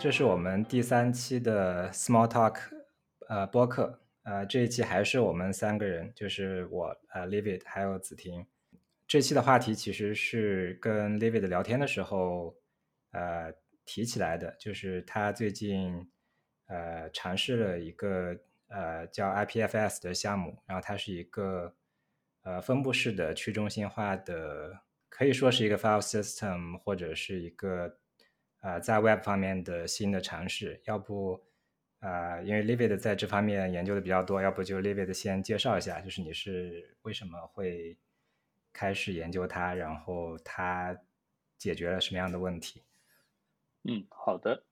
这是我们第三期的 Small Talk，呃，播客，呃，这一期还是我们三个人，就是我，呃，Livid，还有子婷。这期的话题其实是跟 Livid 聊天的时候，呃，提起来的，就是他最近，呃，尝试了一个，呃，叫 IPFS 的项目，然后它是一个，呃，分布式的去中心化的，可以说是一个 file system，或者是一个。呃，在 Web 方面的新的尝试，要不，呃，因为 Livid 在这方面研究的比较多，要不就 Livid 先介绍一下，就是你是为什么会开始研究它，然后它解决了什么样的问题？嗯，好的，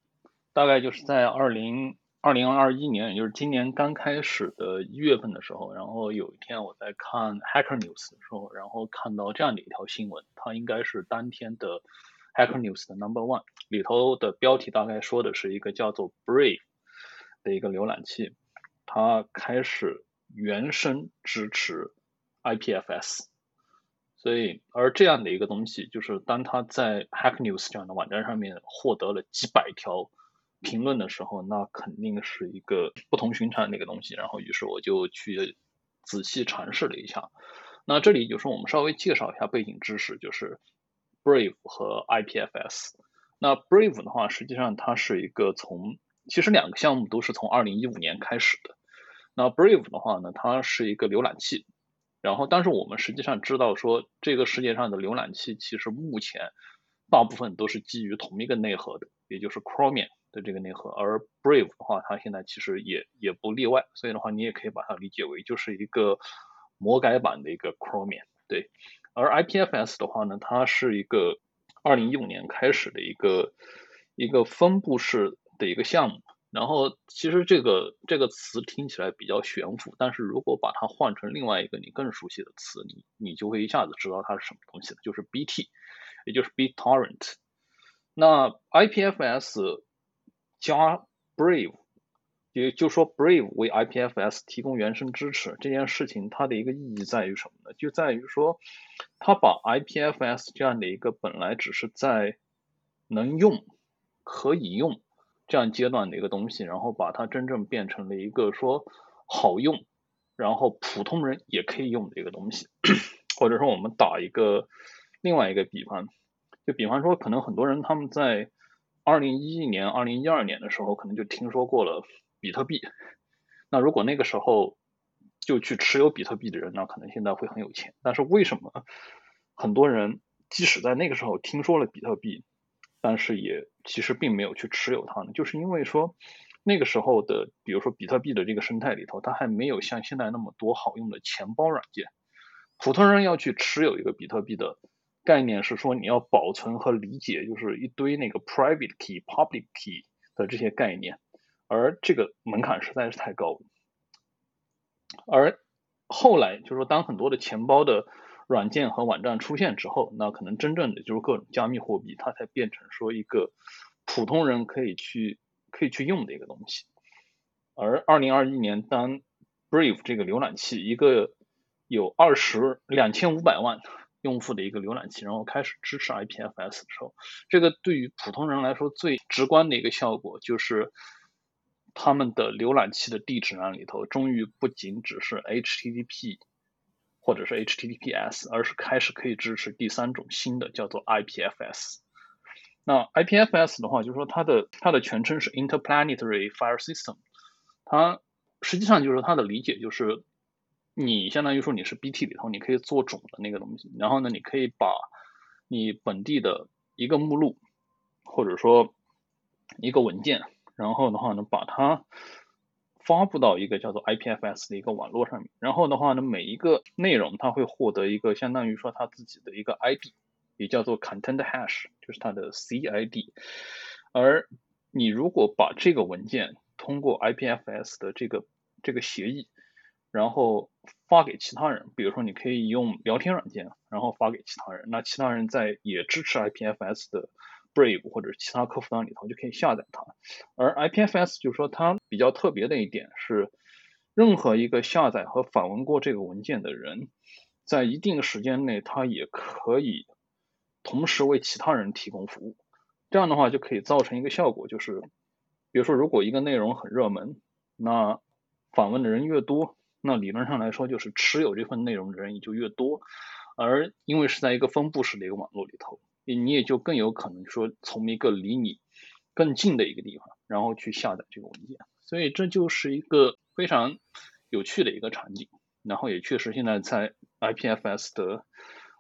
大概就是在二零二零二一年，也就是今年刚开始的一月份的时候，然后有一天我在看 Hacker News 的时候，然后看到这样的一条新闻，它应该是当天的。Hack News 的 Number One 里头的标题大概说的是一个叫做 Brave 的一个浏览器，它开始原生支持 IPFS，所以而这样的一个东西，就是当它在 Hack News 这样的网站上面获得了几百条评论的时候，那肯定是一个不同寻常的一个东西。然后于是我就去仔细尝试了一下。那这里就是我们稍微介绍一下背景知识，就是。Brave 和 IPFS，那 Brave 的话，实际上它是一个从，其实两个项目都是从二零一五年开始的。那 Brave 的话呢，它是一个浏览器，然后但是我们实际上知道说，这个世界上的浏览器其实目前大部分都是基于同一个内核的，也就是 Chromium 的这个内核，而 Brave 的话，它现在其实也也不例外，所以的话，你也可以把它理解为就是一个魔改版的一个 Chromium，对。而 IPFS 的话呢，它是一个二零一五年开始的一个一个分布式的一个项目。然后其实这个这个词听起来比较悬浮，但是如果把它换成另外一个你更熟悉的词，你你就会一下子知道它是什么东西了，就是 BT，也就是 BitTorrent。那 IPFS 加 Brave。也就说，Brave 为 IPFS 提供原生支持这件事情，它的一个意义在于什么呢？就在于说，它把 IPFS 这样的一个本来只是在能用、可以用这样阶段的一个东西，然后把它真正变成了一个说好用，然后普通人也可以用的一个东西。或者说，我们打一个另外一个比方，就比方说，可能很多人他们在二零一一年、二零一二年的时候，可能就听说过了。比特币，那如果那个时候就去持有比特币的人，那可能现在会很有钱。但是为什么很多人即使在那个时候听说了比特币，但是也其实并没有去持有它呢？就是因为说那个时候的，比如说比特币的这个生态里头，它还没有像现在那么多好用的钱包软件。普通人要去持有一个比特币的概念是说，你要保存和理解，就是一堆那个 private key、public key 的这些概念。而这个门槛实在是太高，而后来就是说，当很多的钱包的软件和网站出现之后，那可能真正的就是各种加密货币，它才变成说一个普通人可以去可以去用的一个东西。而二零二一年，当 Brave 这个浏览器一个有二十两千五百万用户的一个浏览器，然后开始支持 IPFS 的时候，这个对于普通人来说最直观的一个效果就是。他们的浏览器的地址栏里头，终于不仅只是 HTTP 或者是 HTTPS，而是开始可以支持第三种新的，叫做 IPFS。那 IPFS 的话，就是说它的它的全称是 Interplanetary File System。它实际上就是它的理解就是，你相当于说你是 BT 里头，你可以做种的那个东西，然后呢，你可以把你本地的一个目录，或者说一个文件。然后的话呢，把它发布到一个叫做 IPFS 的一个网络上面。然后的话呢，每一个内容它会获得一个相当于说它自己的一个 ID，也叫做 Content Hash，就是它的 CID。而你如果把这个文件通过 IPFS 的这个这个协议，然后发给其他人，比如说你可以用聊天软件，然后发给其他人，那其他人在也支持 IPFS 的。Brave 或者其他客户端里头就可以下载它，而 IPFS 就是说它比较特别的一点是，任何一个下载和访问过这个文件的人，在一定时间内他也可以同时为其他人提供服务。这样的话就可以造成一个效果，就是比如说如果一个内容很热门，那访问的人越多，那理论上来说就是持有这份内容的人也就越多，而因为是在一个分布式的一个网络里头，你也就更有可能说从一个离你更近的一个地方，然后去下载这个文件，所以这就是一个非常有趣的一个场景。然后也确实现在在 IPFS 的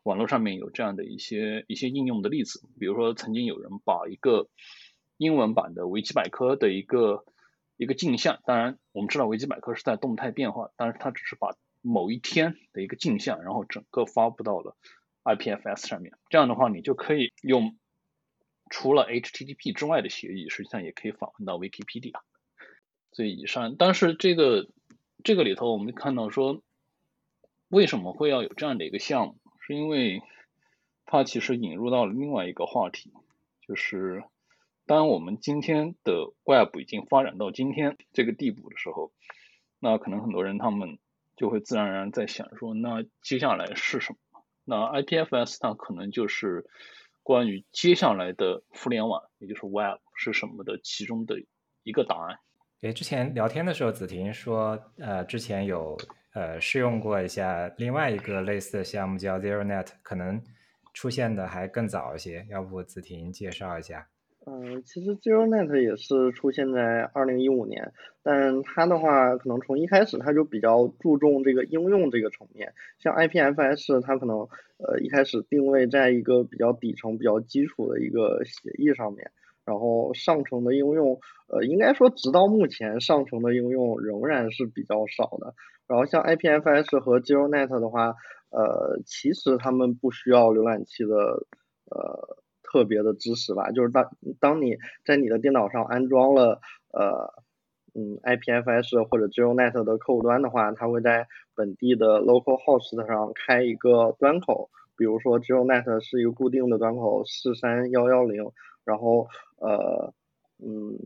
网络上面有这样的一些一些应用的例子，比如说曾经有人把一个英文版的维基百科的一个一个镜像，当然我们知道维基百科是在动态变化，但是它只是把某一天的一个镜像，然后整个发布到了 IPFS 上面。这样的话，你就可以用除了 HTTP 之外的协议，实际上也可以访问到 Wikipedia。所以以上，但是这个这个里头我们看到说。为什么会要有这样的一个项目？是因为它其实引入到了另外一个话题，就是当我们今天的 Web 已经发展到今天这个地步的时候，那可能很多人他们就会自然而然在想说，那接下来是什么？那 IPFS 它可能就是关于接下来的互联网，也就是 Web 是什么的其中的一个答案。诶，之前聊天的时候，子婷说，呃，之前有。呃，试用过一下另外一个类似的项目，叫 ZeroNet，可能出现的还更早一些。要不子婷介绍一下？嗯，其实 ZeroNet 也是出现在二零一五年，但它的话，可能从一开始它就比较注重这个应用这个层面。像 IPFS，它可能呃一开始定位在一个比较底层、比较基础的一个协议上面，然后上层的应用，呃，应该说直到目前上层的应用仍然是比较少的。然后像 IPFS 和 ZeroNet 的话，呃，其实他们不需要浏览器的呃特别的知识吧，就是当当你在你的电脑上安装了呃嗯 IPFS 或者 ZeroNet 的客户端的话，它会在本地的 localhost 上开一个端口，比如说 ZeroNet 是一个固定的端口四三幺幺零，然后呃嗯。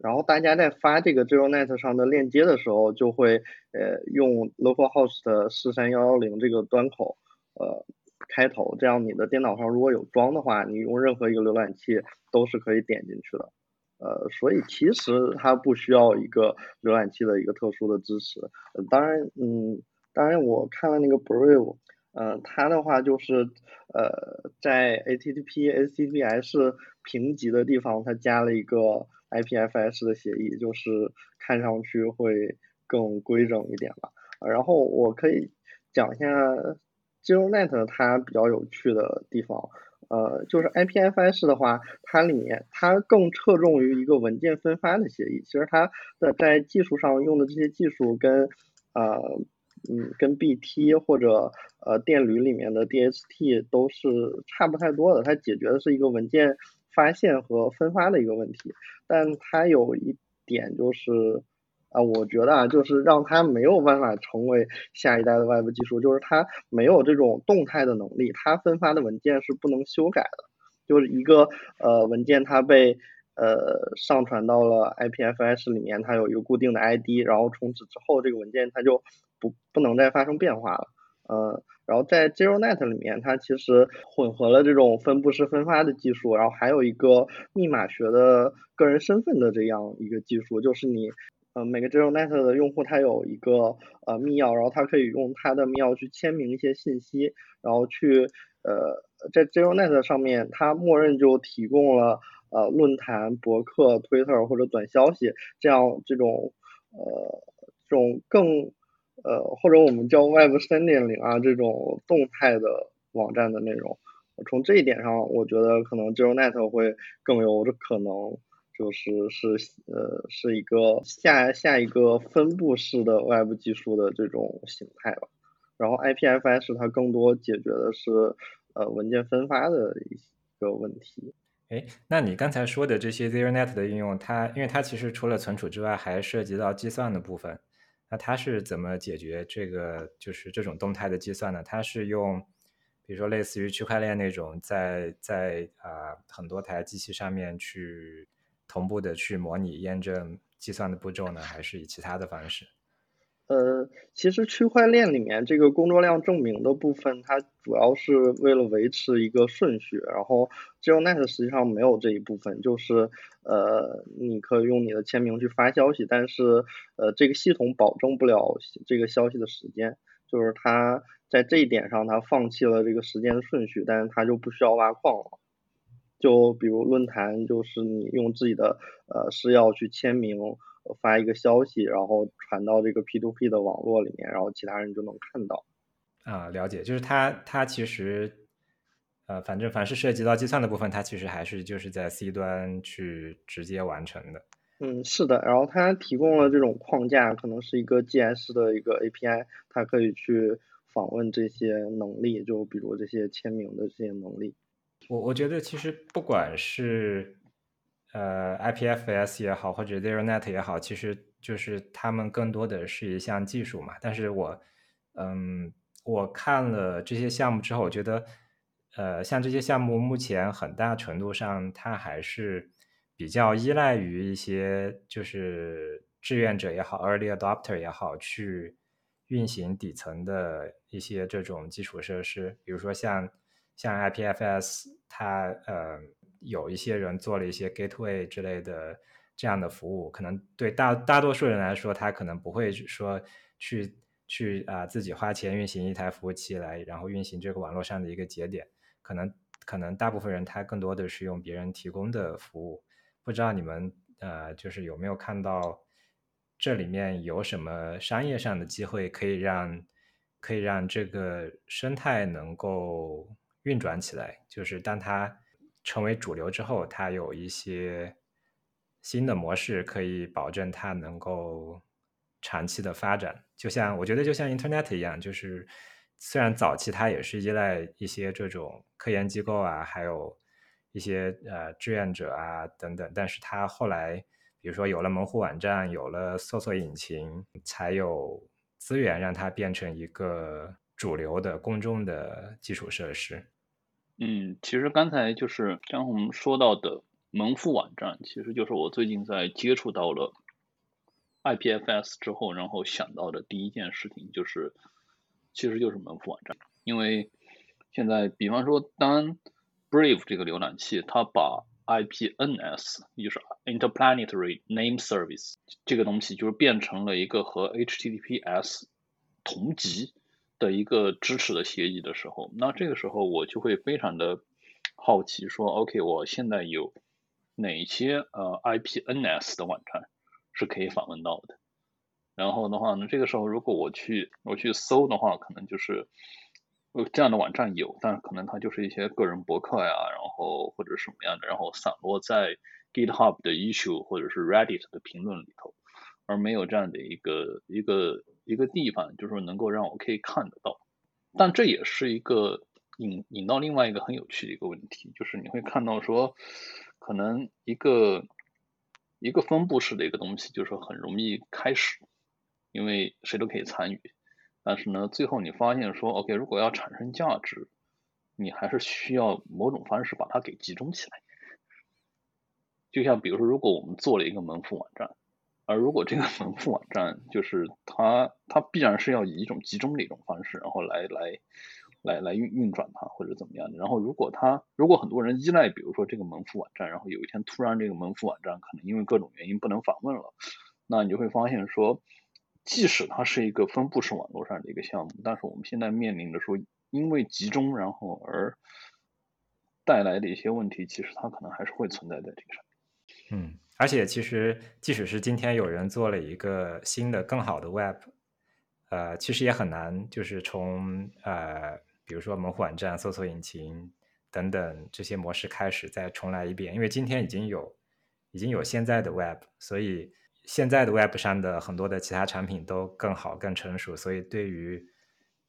然后大家在发这个 ZeroNet 上的链接的时候，就会呃用 localhost 四三幺幺零这个端口呃开头，这样你的电脑上如果有装的话，你用任何一个浏览器都是可以点进去的。呃，所以其实它不需要一个浏览器的一个特殊的支持。当然，嗯，当然我看了那个 Brave，嗯，它的话就是呃在 HTTP、HTTPS 评级的地方，它加了一个。IPFS 的协议就是看上去会更规整一点吧。然后我可以讲一下 ZeroNet 它比较有趣的地方，呃，就是 IPFS 的话，它里面它更侧重于一个文件分发的协议。其实它的在技术上用的这些技术跟呃嗯跟 BT 或者呃电驴里面的 DHT 都是差不太多的。它解决的是一个文件。发现和分发的一个问题，但它有一点就是，啊，我觉得啊，就是让它没有办法成为下一代的外部技术，就是它没有这种动态的能力，它分发的文件是不能修改的，就是一个呃文件它被呃上传到了 IPFS 里面，它有一个固定的 ID，然后从此之后这个文件它就不不能再发生变化了，呃。然后在 ZeroNet 里面，它其实混合了这种分布式分发的技术，然后还有一个密码学的个人身份的这样一个技术，就是你，呃，每个 ZeroNet 的用户他有一个呃密钥，然后他可以用他的密钥去签名一些信息，然后去呃在 ZeroNet 上面，它默认就提供了呃论坛、博客、Twitter 或者短消息这样这种呃这种更。呃，或者我们叫 Web 三点零啊，这种动态的网站的内容，从这一点上，我觉得可能 ZeroNet 会更有这可能，就是是呃是一个下下一个分布式的 Web 技术的这种形态吧。然后 IPFS 它更多解决的是呃文件分发的一个问题。哎，那你刚才说的这些 ZeroNet 的应用，它因为它其实除了存储之外，还涉及到计算的部分。那它是怎么解决这个就是这种动态的计算呢？它是用，比如说类似于区块链那种，在在啊很多台机器上面去同步的去模拟验证计算的步骤呢，还是以其他的方式？呃，其实区块链里面这个工作量证明的部分，它主要是为了维持一个顺序，然后 ZeroNet 实际上没有这一部分，就是呃，你可以用你的签名去发消息，但是呃，这个系统保证不了这个消息的时间，就是它在这一点上它放弃了这个时间的顺序，但是它就不需要挖矿了。就比如论坛，就是你用自己的呃私钥去签名。发一个消息，然后传到这个 P2P 的网络里面，然后其他人就能看到。啊，了解，就是它它其实，呃，反正凡是涉及到计算的部分，它其实还是就是在 C 端去直接完成的。嗯，是的，然后它提供了这种框架，可能是一个 GS 的一个 API，它可以去访问这些能力，就比如这些签名的这些能力。我我觉得其实不管是。呃，IPFS 也好，或者 ZeroNet 也好，其实就是他们更多的是一项技术嘛。但是我，嗯，我看了这些项目之后，我觉得，呃，像这些项目目前很大程度上，它还是比较依赖于一些就是志愿者也好，early adopter 也好，去运行底层的一些这种基础设施，比如说像像 IPFS，它呃。有一些人做了一些 gateway 之类的这样的服务，可能对大大多数人来说，他可能不会说去去啊自己花钱运行一台服务器来，然后运行这个网络上的一个节点。可能可能大部分人他更多的是用别人提供的服务。不知道你们呃就是有没有看到这里面有什么商业上的机会，可以让可以让这个生态能够运转起来？就是当它。成为主流之后，它有一些新的模式可以保证它能够长期的发展。就像我觉得，就像 Internet 一样，就是虽然早期它也是依赖一些这种科研机构啊，还有一些呃志愿者啊等等，但是它后来，比如说有了门户网站，有了搜索引擎，才有资源让它变成一个主流的公众的基础设施。嗯，其实刚才就是张红说到的门户网站，其实就是我最近在接触到了 IPFS 之后，然后想到的第一件事情就是，其实就是门户网站。因为现在，比方说，当 Brave 这个浏览器它把 IPNS，也就是 Interplanetary Name Service 这个东西，就是变成了一个和 HTTPS 同级。的一个支持的协议的时候，那这个时候我就会非常的好奇，说，OK，我现在有哪些呃 IPNS 的网站是可以访问到的？然后的话呢，这个时候如果我去我去搜的话，可能就是呃这样的网站有，但是可能它就是一些个人博客呀，然后或者什么样的，然后散落在 GitHub 的 issue 或者是 Reddit 的评论里头，而没有这样的一个一个。一个地方就是说能够让我可以看得到，但这也是一个引引到另外一个很有趣的一个问题，就是你会看到说，可能一个一个分布式的一个东西，就是很容易开始，因为谁都可以参与，但是呢，最后你发现说，OK，如果要产生价值，你还是需要某种方式把它给集中起来，就像比如说，如果我们做了一个门户网站。而如果这个门户网站就是它，它必然是要以一种集中的一种方式，然后来来来来运运转它或者怎么样的。然后如果它如果很多人依赖，比如说这个门户网站，然后有一天突然这个门户网站可能因为各种原因不能访问了，那你就会发现说，即使它是一个分布式网络上的一个项目，但是我们现在面临的说，因为集中然后而带来的一些问题，其实它可能还是会存在在这个上面。嗯。而且，其实即使是今天有人做了一个新的、更好的 Web，呃，其实也很难，就是从呃，比如说门户网站、搜索引擎等等这些模式开始再重来一遍，因为今天已经有已经有现在的 Web，所以现在的 Web 上的很多的其他产品都更好、更成熟，所以对于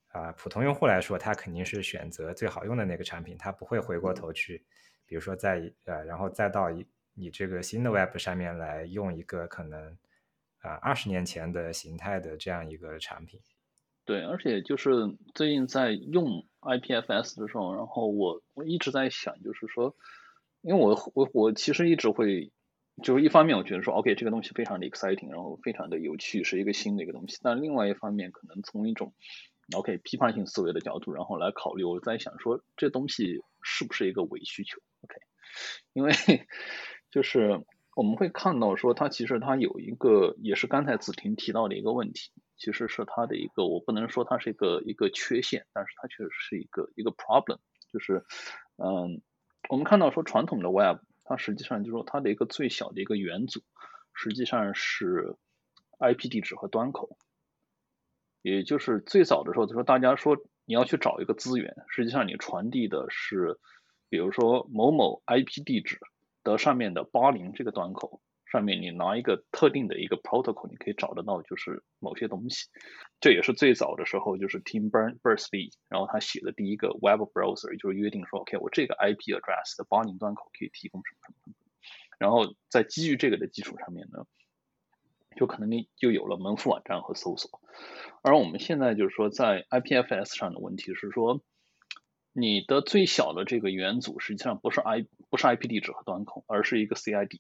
啊普通用户来说，他肯定是选择最好用的那个产品，他不会回过头去，比如说在呃，然后再到一。你这个新的 Web 上面来用一个可能啊二十年前的形态的这样一个产品，对，而且就是最近在用 IPFS 的时候，然后我我一直在想，就是说，因为我我我其实一直会就是一方面我觉得说，OK，这个东西非常的 exciting，然后非常的有趣，是一个新的一个东西。但另外一方面，可能从一种 OK 批判性思维的角度，然后来考虑，我在想说，这东西是不是一个伪需求？OK，因为就是我们会看到说，它其实它有一个，也是刚才子婷提到的一个问题，其实是它的一个，我不能说它是一个一个缺陷，但是它确实是一个一个 problem，就是嗯，我们看到说传统的 Web。它实际上就是说，它的一个最小的一个元组，实际上是 IP 地址和端口。也就是最早的时候，就说大家说你要去找一个资源，实际上你传递的是，比如说某某 IP 地址的上面的八零这个端口。上面你拿一个特定的一个 protocol，你可以找得到就是某些东西。这也是最早的时候，就是 Tim Berners-Lee，然后他写的第一个 web browser，就是约定说，OK，我这个 IP address 的八零端口可以提供什么什么什么。然后在基于这个的基础上面呢，就可能你就有了门户网站和搜索。而我们现在就是说，在 IPFS 上的问题是说，你的最小的这个元组实际上不是 I 不是 IP 地址和端口，而是一个 CID。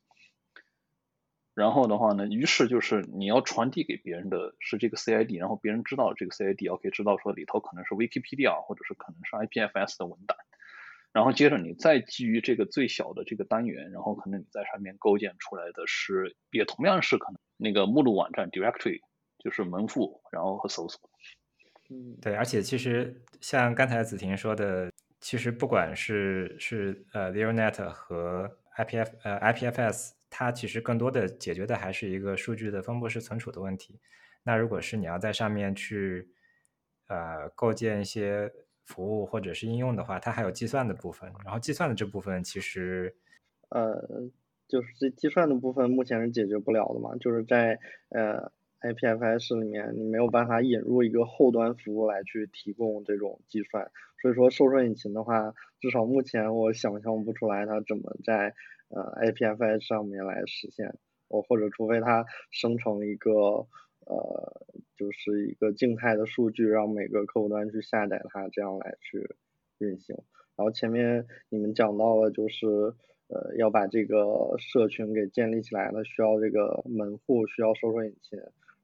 然后的话呢，于是就是你要传递给别人的是这个 CID，然后别人知道这个 CID，OK，知道说里头可能是 Wikipedia 或者是可能是 IPFS 的文档，然后接着你再基于这个最小的这个单元，然后可能你在上面构建出来的是也同样是可能那个目录网站 directory，就是门户，然后和搜索。嗯，对，而且其实像刚才子婷说的，其实不管是是呃 ZeroNet 和 IPF 呃 IPFS。它其实更多的解决的还是一个数据的分布式存储的问题。那如果是你要在上面去呃构建一些服务或者是应用的话，它还有计算的部分。然后计算的这部分其实呃就是这计算的部分目前是解决不了的嘛，就是在呃 IPFS 里面你没有办法引入一个后端服务来去提供这种计算。所以说搜索引擎的话，至少目前我想象不出来它怎么在。呃，IPFS 上面来实现，我或者除非它生成一个呃，就是一个静态的数据，让每个客户端去下载它，这样来去运行。然后前面你们讲到了，就是呃要把这个社群给建立起来，它需要这个门户，需要搜索引擎，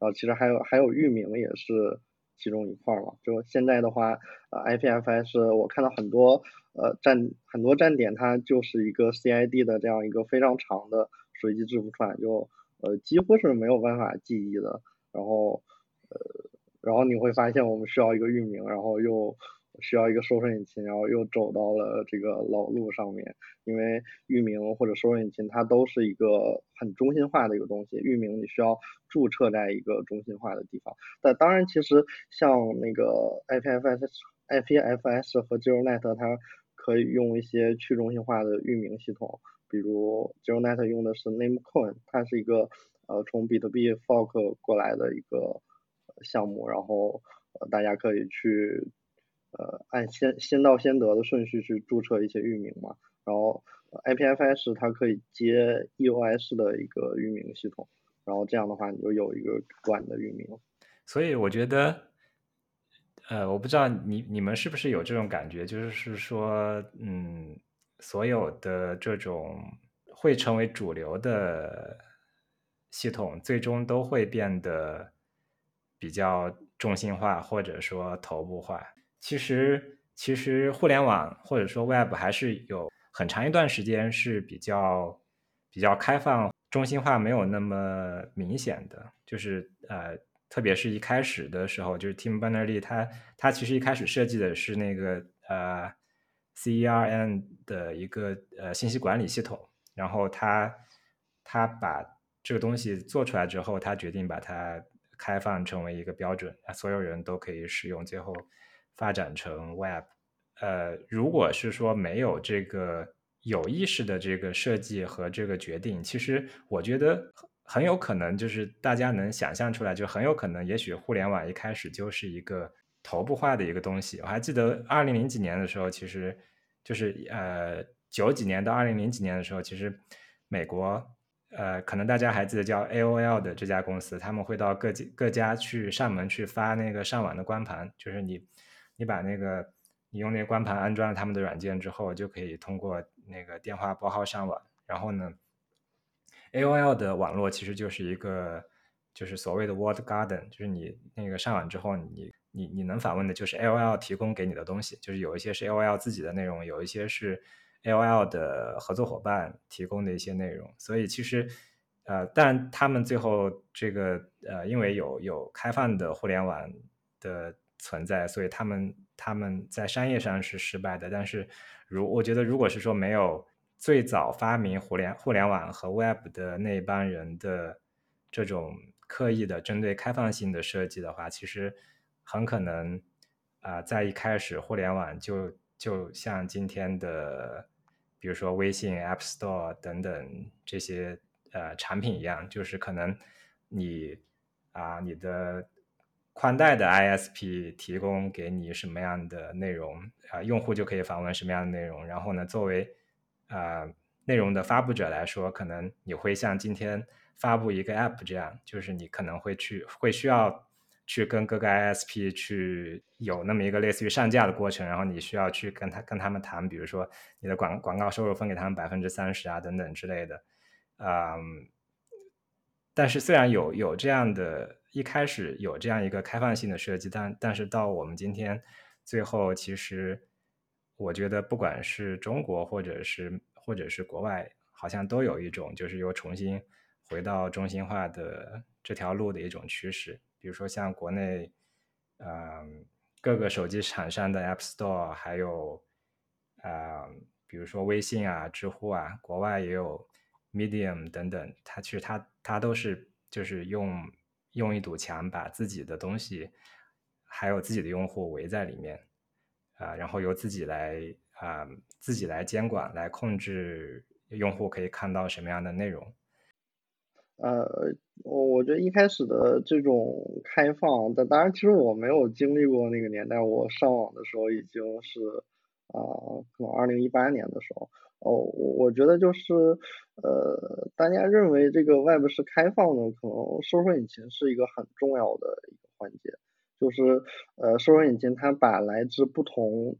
啊其实还有还有域名也是。其中一块嘛，就现在的话，呃，IPFS 我看到很多呃站很多站点，它就是一个 CID 的这样一个非常长的随机字符串，就呃几乎是没有办法记忆的。然后呃，然后你会发现我们需要一个域名，然后又。需要一个搜索引擎，然后又走到了这个老路上面，因为域名或者搜索引擎它都是一个很中心化的一个东西，域名你需要注册在一个中心化的地方。但当然，其实像那个 IPFS、IPFS 和 ZeroNet，它可以用一些去中心化的域名系统，比如 ZeroNet 用的是 Namecoin，它是一个呃从比特币 fork 过来的一个项目，然后呃大家可以去。呃，按先先到先得的顺序去注册一些域名嘛，然后 IPFS 它可以接 EOS 的一个域名系统，然后这样的话你就有一个管的域名。所以我觉得，呃，我不知道你你们是不是有这种感觉，就是说，嗯，所有的这种会成为主流的系统，最终都会变得比较中心化，或者说头部化。其实，其实互联网或者说 Web 还是有很长一段时间是比较比较开放、中心化没有那么明显的。就是呃，特别是一开始的时候，就是 Tim Berners-Lee 他他其实一开始设计的是那个呃 CERN 的一个呃信息管理系统，然后他他把这个东西做出来之后，他决定把它开放成为一个标准，所有人都可以使用。最后。发展成 Web，呃，如果是说没有这个有意识的这个设计和这个决定，其实我觉得很有可能就是大家能想象出来，就很有可能，也许互联网一开始就是一个头部化的一个东西。我还记得二零零几年的时候，其实就是呃九几年到二零零几年的时候，其实美国呃可能大家还记得叫 AOL 的这家公司，他们会到各各家去上门去发那个上网的光盘，就是你。你把那个，你用那个光盘安装了他们的软件之后，就可以通过那个电话拨号上网。然后呢，AOL 的网络其实就是一个就是所谓的 World Garden，就是你那个上网之后，你你你能访问的就是 AOL 提供给你的东西，就是有一些是 AOL 自己的内容，有一些是 AOL 的合作伙伴提供的一些内容，所以其实。呃，但他们最后这个呃，因为有有开放的互联网的存在，所以他们他们在商业上是失败的。但是，如我觉得，如果是说没有最早发明互联互联网和 Web 的那帮人的这种刻意的针对开放性的设计的话，其实很可能啊，在一开始互联网就就像今天的，比如说微信 App Store 等等这些。呃，产品一样，就是可能你啊，你的宽带的 ISP 提供给你什么样的内容啊，用户就可以访问什么样的内容。然后呢，作为啊内容的发布者来说，可能你会像今天发布一个 App 这样，就是你可能会去会需要去跟各个 ISP 去有那么一个类似于上架的过程，然后你需要去跟他跟他们谈，比如说你的广广告收入分给他们百分之三十啊，等等之类的。嗯，但是虽然有有这样的，一开始有这样一个开放性的设计，但但是到我们今天，最后其实我觉得不管是中国或者是或者是国外，好像都有一种就是又重新回到中心化的这条路的一种趋势。比如说像国内，嗯，各个手机厂商的 App Store，还有啊，比如说微信啊、知乎啊，国外也有。Medium 等等，它其实它它都是就是用用一堵墙把自己的东西还有自己的用户围在里面啊，然后由自己来啊自己来监管来控制用户可以看到什么样的内容。呃，我我觉得一开始的这种开放，但当然其实我没有经历过那个年代，我上网的时候已经是啊，可能二零一八年的时候。哦，我我觉得就是，呃，大家认为这个 Web 是开放的，可能搜索引擎是一个很重要的一个环节，就是呃，搜索引擎它把来自不同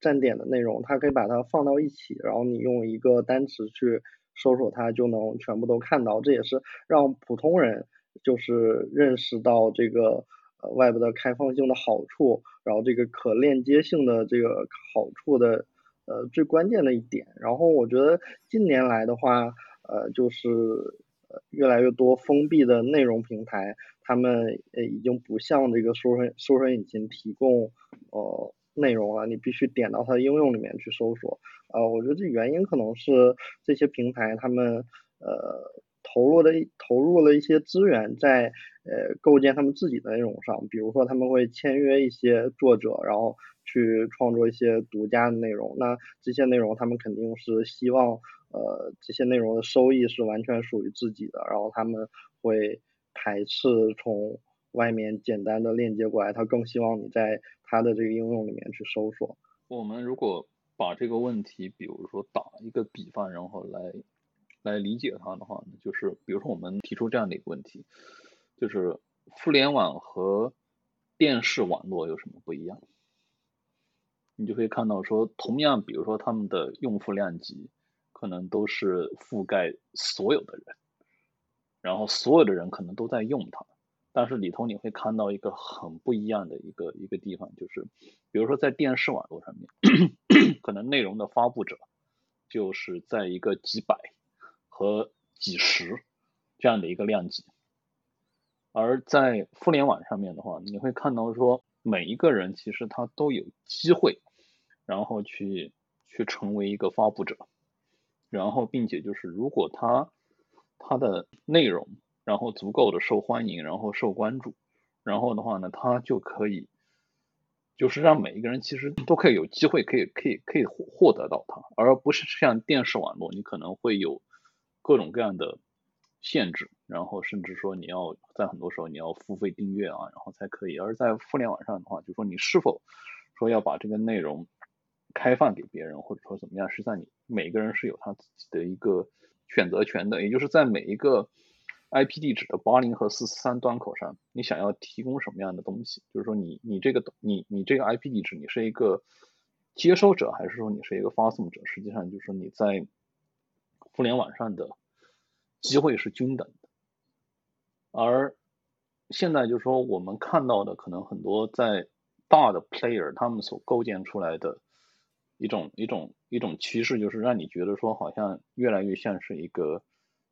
站点的内容，它可以把它放到一起，然后你用一个单词去搜索它，就能全部都看到，这也是让普通人就是认识到这个呃 Web 的开放性的好处，然后这个可链接性的这个好处的。呃，最关键的一点，然后我觉得近年来的话，呃，就是越来越多封闭的内容平台，他们呃已经不向这个搜索搜索引擎提供呃内容了，你必须点到它的应用里面去搜索。呃，我觉得这原因可能是这些平台他们呃投入的投入了一些资源在呃构建他们自己的内容上，比如说他们会签约一些作者，然后。去创作一些独家的内容，那这些内容他们肯定是希望，呃，这些内容的收益是完全属于自己的，然后他们会排斥从外面简单的链接过来，他更希望你在他的这个应用里面去搜索。我们如果把这个问题，比如说打一个比方，然后来来理解它的话，就是比如说我们提出这样的一个问题，就是互联网和电视网络有什么不一样？你就会看到说，同样，比如说他们的用户量级可能都是覆盖所有的人，然后所有的人可能都在用它，但是里头你会看到一个很不一样的一个一个地方，就是比如说在电视网络上面，可能内容的发布者就是在一个几百和几十这样的一个量级，而在互联网上面的话，你会看到说。每一个人其实他都有机会，然后去去成为一个发布者，然后并且就是如果他他的内容然后足够的受欢迎，然后受关注，然后的话呢，他就可以就是让每一个人其实都可以有机会可以可以可以获获得到它，而不是像电视网络，你可能会有各种各样的限制。然后甚至说你要在很多时候你要付费订阅啊，然后才可以。而在互联网上的话，就说你是否说要把这个内容开放给别人，或者说怎么样，实际上你每个人是有他自己的一个选择权的。也就是在每一个 IP 地址的八零和四四三端口上，你想要提供什么样的东西，就是说你你这个你你这个 IP 地址，你是一个接收者还是说你是一个发送者，实际上就是说你在互联网上的。机会是均等的。而现在就是说，我们看到的可能很多在大的 player 他们所构建出来的一种一种一种趋势，就是让你觉得说好像越来越像是一个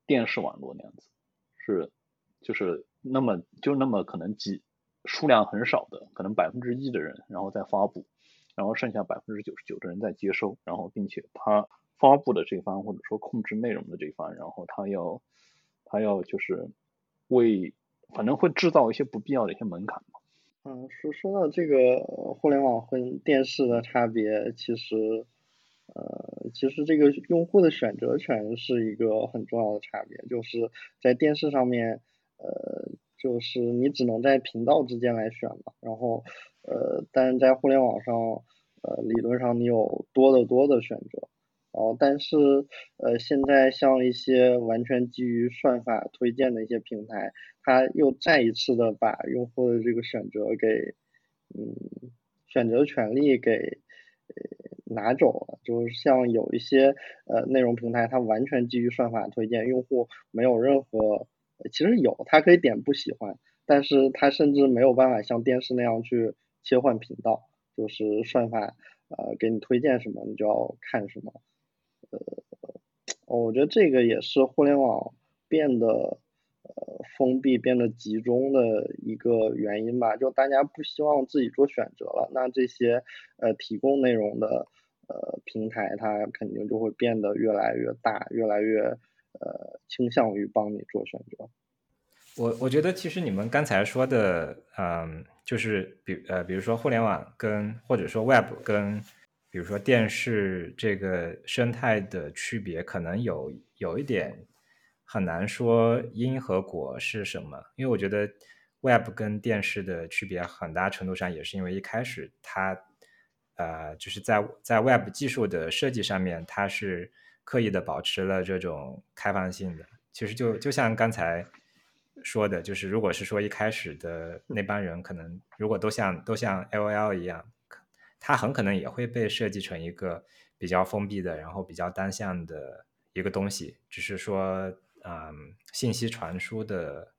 电视网络那样子，是就是那么就那么可能几数量很少的，可能百分之一的人，然后再发布，然后剩下百分之九十九的人在接收，然后并且他发布的这方或者说控制内容的这方，然后他要他要就是为反正会制造一些不必要的一些门槛。嗯，说说到这个互联网和电视的差别，其实，呃，其实这个用户的选择权是一个很重要的差别，就是在电视上面，呃，就是你只能在频道之间来选嘛，然后，呃，但是在互联网上，呃，理论上你有多得多的选择。哦，但是呃，现在像一些完全基于算法推荐的一些平台，它又再一次的把用户的这个选择给，嗯，选择权利给呃拿走了。就是像有一些呃内容平台，它完全基于算法推荐，用户没有任何，其实有，它可以点不喜欢，但是它甚至没有办法像电视那样去切换频道，就是算法呃给你推荐什么，你就要看什么。呃，我觉得这个也是互联网变得呃封闭、变得集中的一个原因吧。就大家不希望自己做选择了，那这些呃提供内容的呃平台，它肯定就会变得越来越大，越来越呃倾向于帮你做选择。我我觉得其实你们刚才说的，嗯，就是比呃比如说互联网跟或者说 Web 跟。比如说电视这个生态的区别，可能有有一点很难说因和果是什么，因为我觉得 Web 跟电视的区别很大程度上也是因为一开始它呃就是在在 Web 技术的设计上面，它是刻意的保持了这种开放性的。其实就就像刚才说的，就是如果是说一开始的那帮人，可能如果都像都像 LOL 一样。它很可能也会被设计成一个比较封闭的，然后比较单向的一个东西，只是说，嗯，信息传输的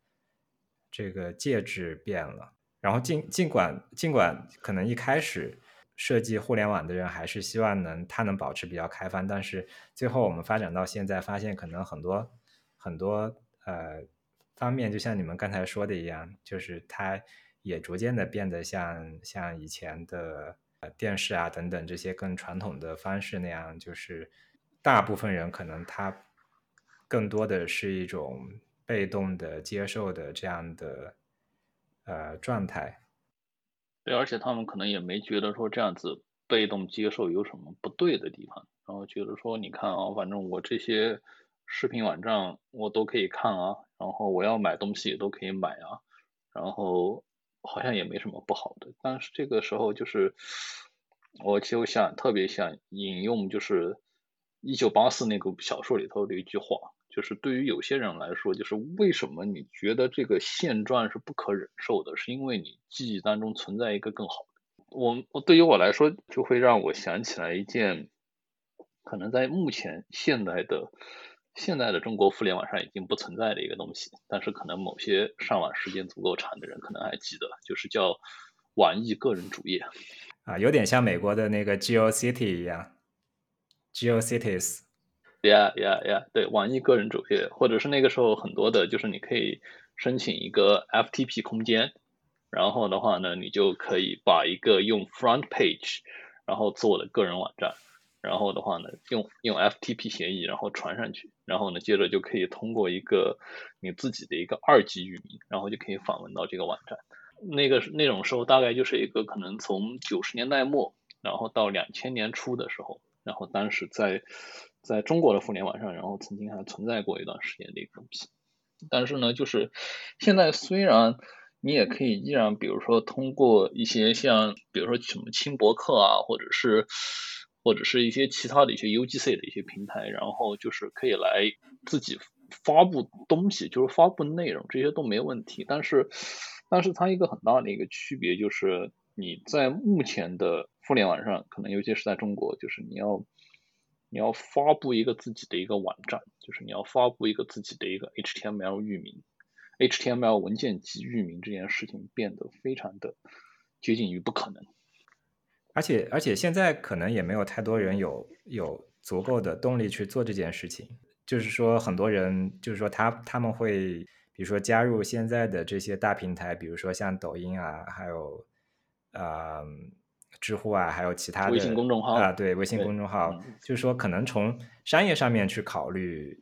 这个介质变了。然后尽尽管尽管可能一开始设计互联网的人还是希望能它能保持比较开放，但是最后我们发展到现在，发现可能很多很多呃方面，就像你们刚才说的一样，就是它也逐渐的变得像像以前的。电视啊等等这些更传统的方式那样，就是大部分人可能他更多的是一种被动的接受的这样的呃状态。对，而且他们可能也没觉得说这样子被动接受有什么不对的地方，然后觉得说你看啊，反正我这些视频网站我都可以看啊，然后我要买东西也都可以买啊，然后。好像也没什么不好的，但是这个时候就是，我就想特别想引用就是一九八四那个小说里头的一句话，就是对于有些人来说，就是为什么你觉得这个现状是不可忍受的，是因为你记忆当中存在一个更好的。我我对于我来说，就会让我想起来一件，可能在目前现代的。现在的中国互联网上已经不存在的一个东西，但是可能某些上网时间足够长的人可能还记得，就是叫网易个人主页啊，有点像美国的那个 GeoCity 一样，GeoCities。Yeah, yeah, yeah，对，网易个人主页，或者是那个时候很多的，就是你可以申请一个 FTP 空间，然后的话呢，你就可以把一个用 Front Page 然后做的个人网站。然后的话呢，用用 FTP 协议，然后传上去，然后呢，接着就可以通过一个你自己的一个二级域名，然后就可以访问到这个网站。那个那种时候，大概就是一个可能从九十年代末，然后到两千年初的时候，然后当时在在中国的互联网上，然后曾经还存在过一段时间的一个东西。但是呢，就是现在虽然你也可以依然，比如说通过一些像，比如说什么轻博客啊，或者是。或者是一些其他的一些 UGC 的一些平台，然后就是可以来自己发布东西，就是发布内容，这些都没问题。但是，但是它一个很大的一个区别就是，你在目前的互联网上，可能尤其是在中国，就是你要你要发布一个自己的一个网站，就是你要发布一个自己的一个 HTML 域名，HTML 文件及域名这件事情变得非常的接近于不可能。而且而且现在可能也没有太多人有有足够的动力去做这件事情。就是说，很多人就是说他他们会比如说加入现在的这些大平台，比如说像抖音啊，还有啊。知乎啊，还有其他的微信公众号啊，对，微信公众号，就是说可能从商业上面去考虑，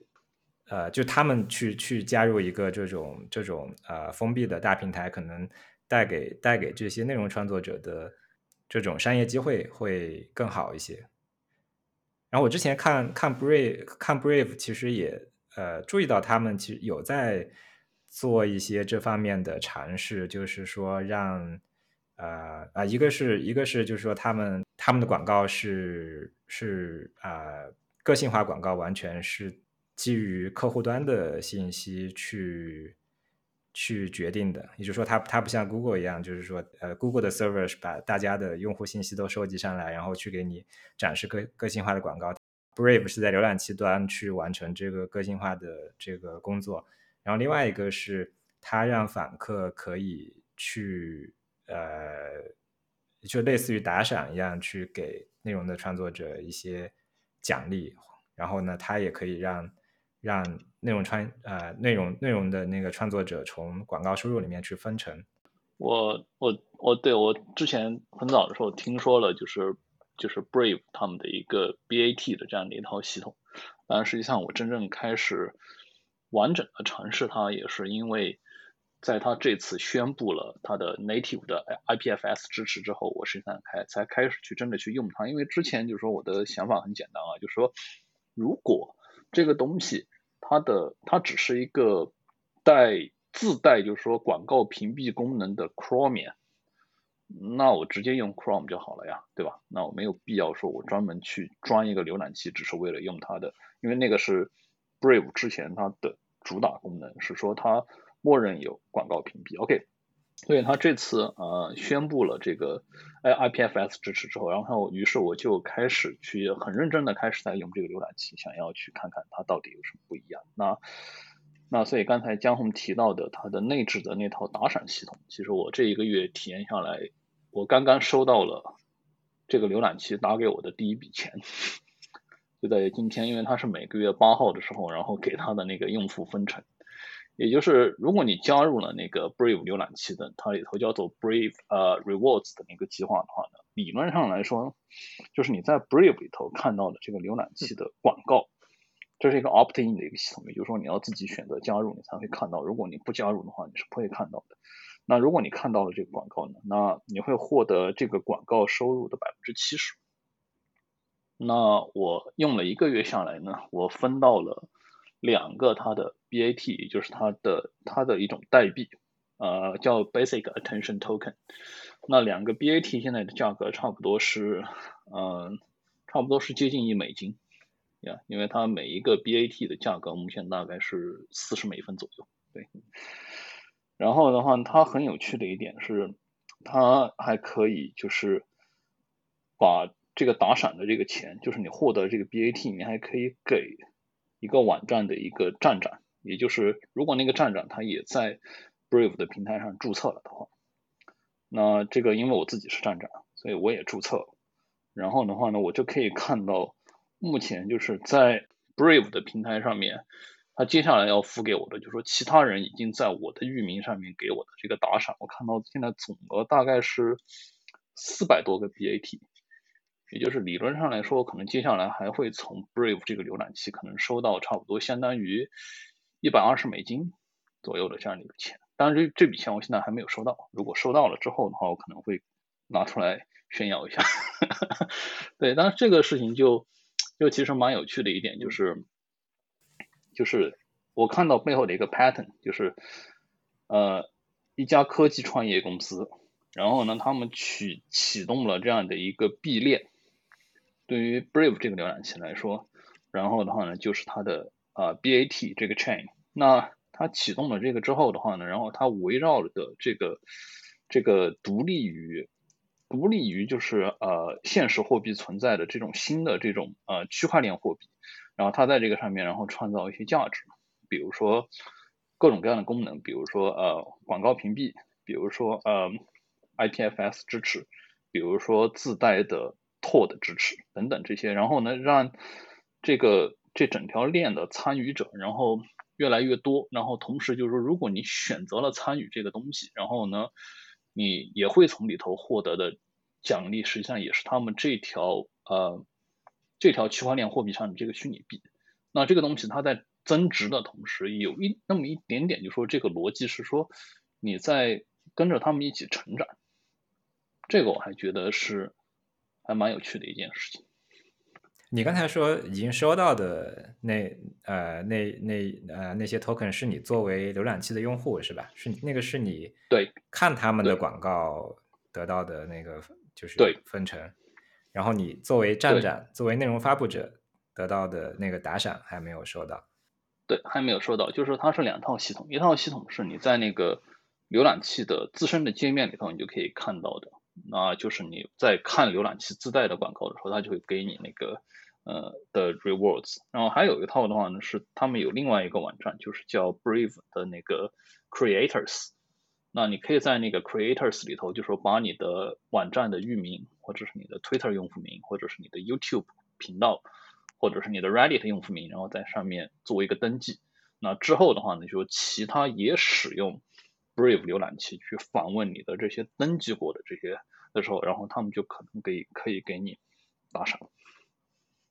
呃，就他们去去加入一个这种这种呃封闭的大平台，可能带给带给这些内容创作者的这种商业机会会更好一些。然后我之前看看 Brave 看 Brave，其实也呃注意到他们其实有在做一些这方面的尝试，就是说让。呃啊，一个是一个是，就是说他们他们的广告是是啊个性化广告，完全是基于客户端的信息去去决定的。也就是说，它它不像 Google 一样，就是说呃 Google 的 server 是把大家的用户信息都收集上来，然后去给你展示个个性化的广告。Brave 是在浏览器端去完成这个个性化的这个工作。然后另外一个是它让访客可以去。呃，就类似于打赏一样，去给内容的创作者一些奖励，然后呢，它也可以让让内容创呃内容内容的那个创作者从广告收入里面去分成。我我我对我之前很早的时候听说了，就是就是 Brave 他们的一个 BAT 的这样的一套系统，但实际上我真正开始完整的尝试它，也是因为。在他这次宣布了他的 native 的 IPFS 支持之后，我实际上开才开始去真的去用它。因为之前就是说我的想法很简单啊，就是说如果这个东西它的它只是一个带自带就是说广告屏蔽功能的 Chrome，那我直接用 Chrome 就好了呀，对吧？那我没有必要说我专门去装一个浏览器，只是为了用它的，因为那个是 Brave 之前它的主打功能是说它。默认有广告屏蔽，OK，所以他这次呃宣布了这个 I IPFS 支持之后，然后于是我就开始去很认真的开始在用这个浏览器，想要去看看它到底有什么不一样。那那所以刚才江红提到的它的内置的那套打赏系统，其实我这一个月体验下来，我刚刚收到了这个浏览器打给我的第一笔钱，就在今天，因为它是每个月八号的时候，然后给他的那个用户分成。也就是，如果你加入了那个 Brave 浏览器的，它里头叫做 Brave 呃 Rewards 的那个计划的话呢，理论上来说，就是你在 Brave 里头看到的这个浏览器的广告，这是一个 opt-in 的一个系统，也就是说你要自己选择加入，你才会看到。如果你不加入的话，你是不会看到的。那如果你看到了这个广告呢，那你会获得这个广告收入的百分之七十。那我用了一个月下来呢，我分到了。两个它的 BAT，也就是它的它的一种代币，呃，叫 Basic Attention Token。那两个 BAT 现在的价格差不多是，嗯，差不多是接近一美金，呀，因为它每一个 BAT 的价格目前大概是四十美分左右，对。然后的话，它很有趣的一点是，它还可以就是把这个打赏的这个钱，就是你获得这个 BAT，你还可以给。一个网站的一个站长，也就是如果那个站长他也在 Brave 的平台上注册了的话，那这个因为我自己是站长，所以我也注册了。然后的话呢，我就可以看到目前就是在 Brave 的平台上面，他接下来要付给我的，就是说其他人已经在我的域名上面给我的这个打赏，我看到现在总额大概是四百多个 BAT。也就是理论上来说，可能接下来还会从 Brave 这个浏览器可能收到差不多相当于一百二十美金左右的这样的一个钱。当然，这这笔钱我现在还没有收到。如果收到了之后的话，我可能会拿出来炫耀一下。对，但是这个事情就就其实蛮有趣的一点就是，就是我看到背后的一个 pattern，就是呃一家科技创业公司，然后呢，他们去启动了这样的一个币链。对于 Brave 这个浏览器来说，然后的话呢，就是它的啊 BAT 这个 chain。那它启动了这个之后的话呢，然后它围绕的这个这个独立于独立于就是呃现实货币存在的这种新的这种呃区块链货币，然后它在这个上面然后创造一些价值，比如说各种各样的功能，比如说呃广告屏蔽，比如说呃 IPFS 支持，比如说自带的 TOR 的支持等等这些，然后呢让这个这整条链的参与者然后越来越多，然后同时就是说如果你选择了参与这个东西，然后呢。你也会从里头获得的奖励，实际上也是他们这条呃这条区块链货币上的这个虚拟币。那这个东西它在增值的同时，有一那么一点点，就说这个逻辑是说你在跟着他们一起成长。这个我还觉得是还蛮有趣的一件事情。你刚才说已经收到的那呃那那呃那些 token 是你作为浏览器的用户是吧？是那个是你对看他们的广告得到的那个就是对分成，然后你作为站长作为内容发布者得到的那个打赏还没有收到。对，还没有收到，就是它是两套系统，一套系统是你在那个浏览器的自身的界面里头你就可以看到的，那就是你在看浏览器自带的广告的时候，它就会给你那个。呃的 rewards，然后还有一套的话呢，是他们有另外一个网站，就是叫 Brave 的那个 Creators。那你可以在那个 Creators 里头，就说把你的网站的域名，或者是你的 Twitter 用户名，或者是你的 YouTube 频道，或者是你的 Reddit 用户名，然后在上面做一个登记。那之后的话呢，就其他也使用 Brave 浏览器去访问你的这些登记过的这些的时候，然后他们就可能给可以给你打赏。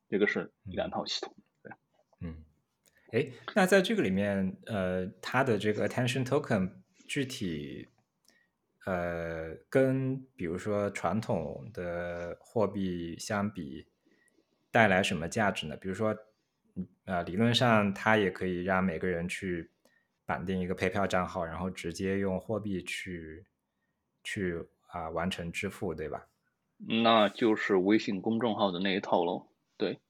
这个是两套系统，对，嗯，哎，那在这个里面，呃，它的这个 attention token 具体，呃，跟比如说传统的货币相比，带来什么价值呢？比如说，呃，理论上它也可以让每个人去绑定一个 PayPal 账号，然后直接用货币去去啊完成支付，对吧？那就是微信公众号的那一套喽。对，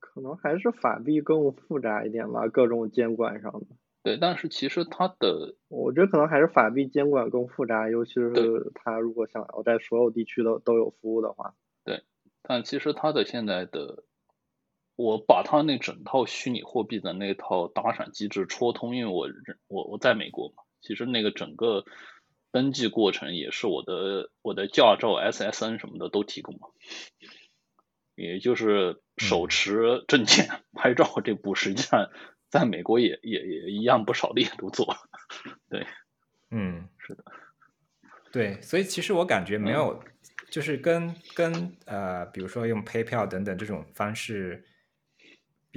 可能还是法币更复杂一点吧，各种监管上的。对，但是其实它的，我觉得可能还是法币监管更复杂，尤其是它如果想要在所有地区都都有服务的话。对，但其实它的现在的，我把他那整套虚拟货币的那套打赏机制戳通，因为我我我在美国嘛，其实那个整个登记过程也是我的我的驾照 SSN 什么的都提供了。也就是手持证件 拍照这步，实际上在美国也也也一样，不少的也都做了。对，嗯，是的，对，所以其实我感觉没有，就是跟跟呃，比如说用 PayPal 等等这种方式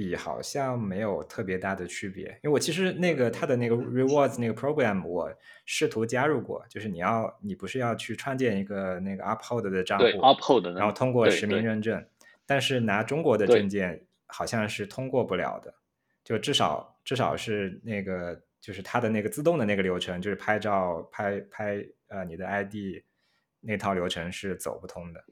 比，好像没有特别大的区别。因为我其实那个他的那个 Rewards 那个 program，我试图加入过，就是你要你不是要去创建一个那个 Uphold 的账户，Uphold，然后通过实名认证。但是拿中国的证件好像是通过不了的，就至少至少是那个就是它的那个自动的那个流程，就是拍照拍拍呃你的 ID 那套流程是走不通的。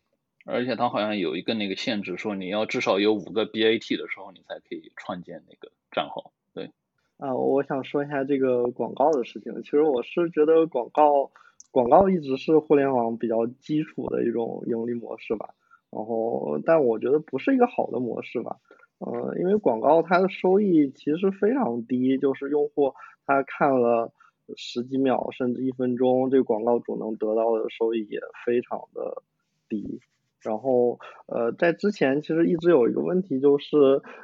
而且它好像有一个那个限制，说你要至少有五个 BAT 的时候，你才可以创建那个账号。对。啊，我想说一下这个广告的事情。其实我是觉得广告广告一直是互联网比较基础的一种盈利模式吧。然后，但我觉得不是一个好的模式吧，呃，因为广告它的收益其实非常低，就是用户他看了十几秒甚至一分钟，这个广告主能得到的收益也非常的低。然后，呃，在之前其实一直有一个问题就是，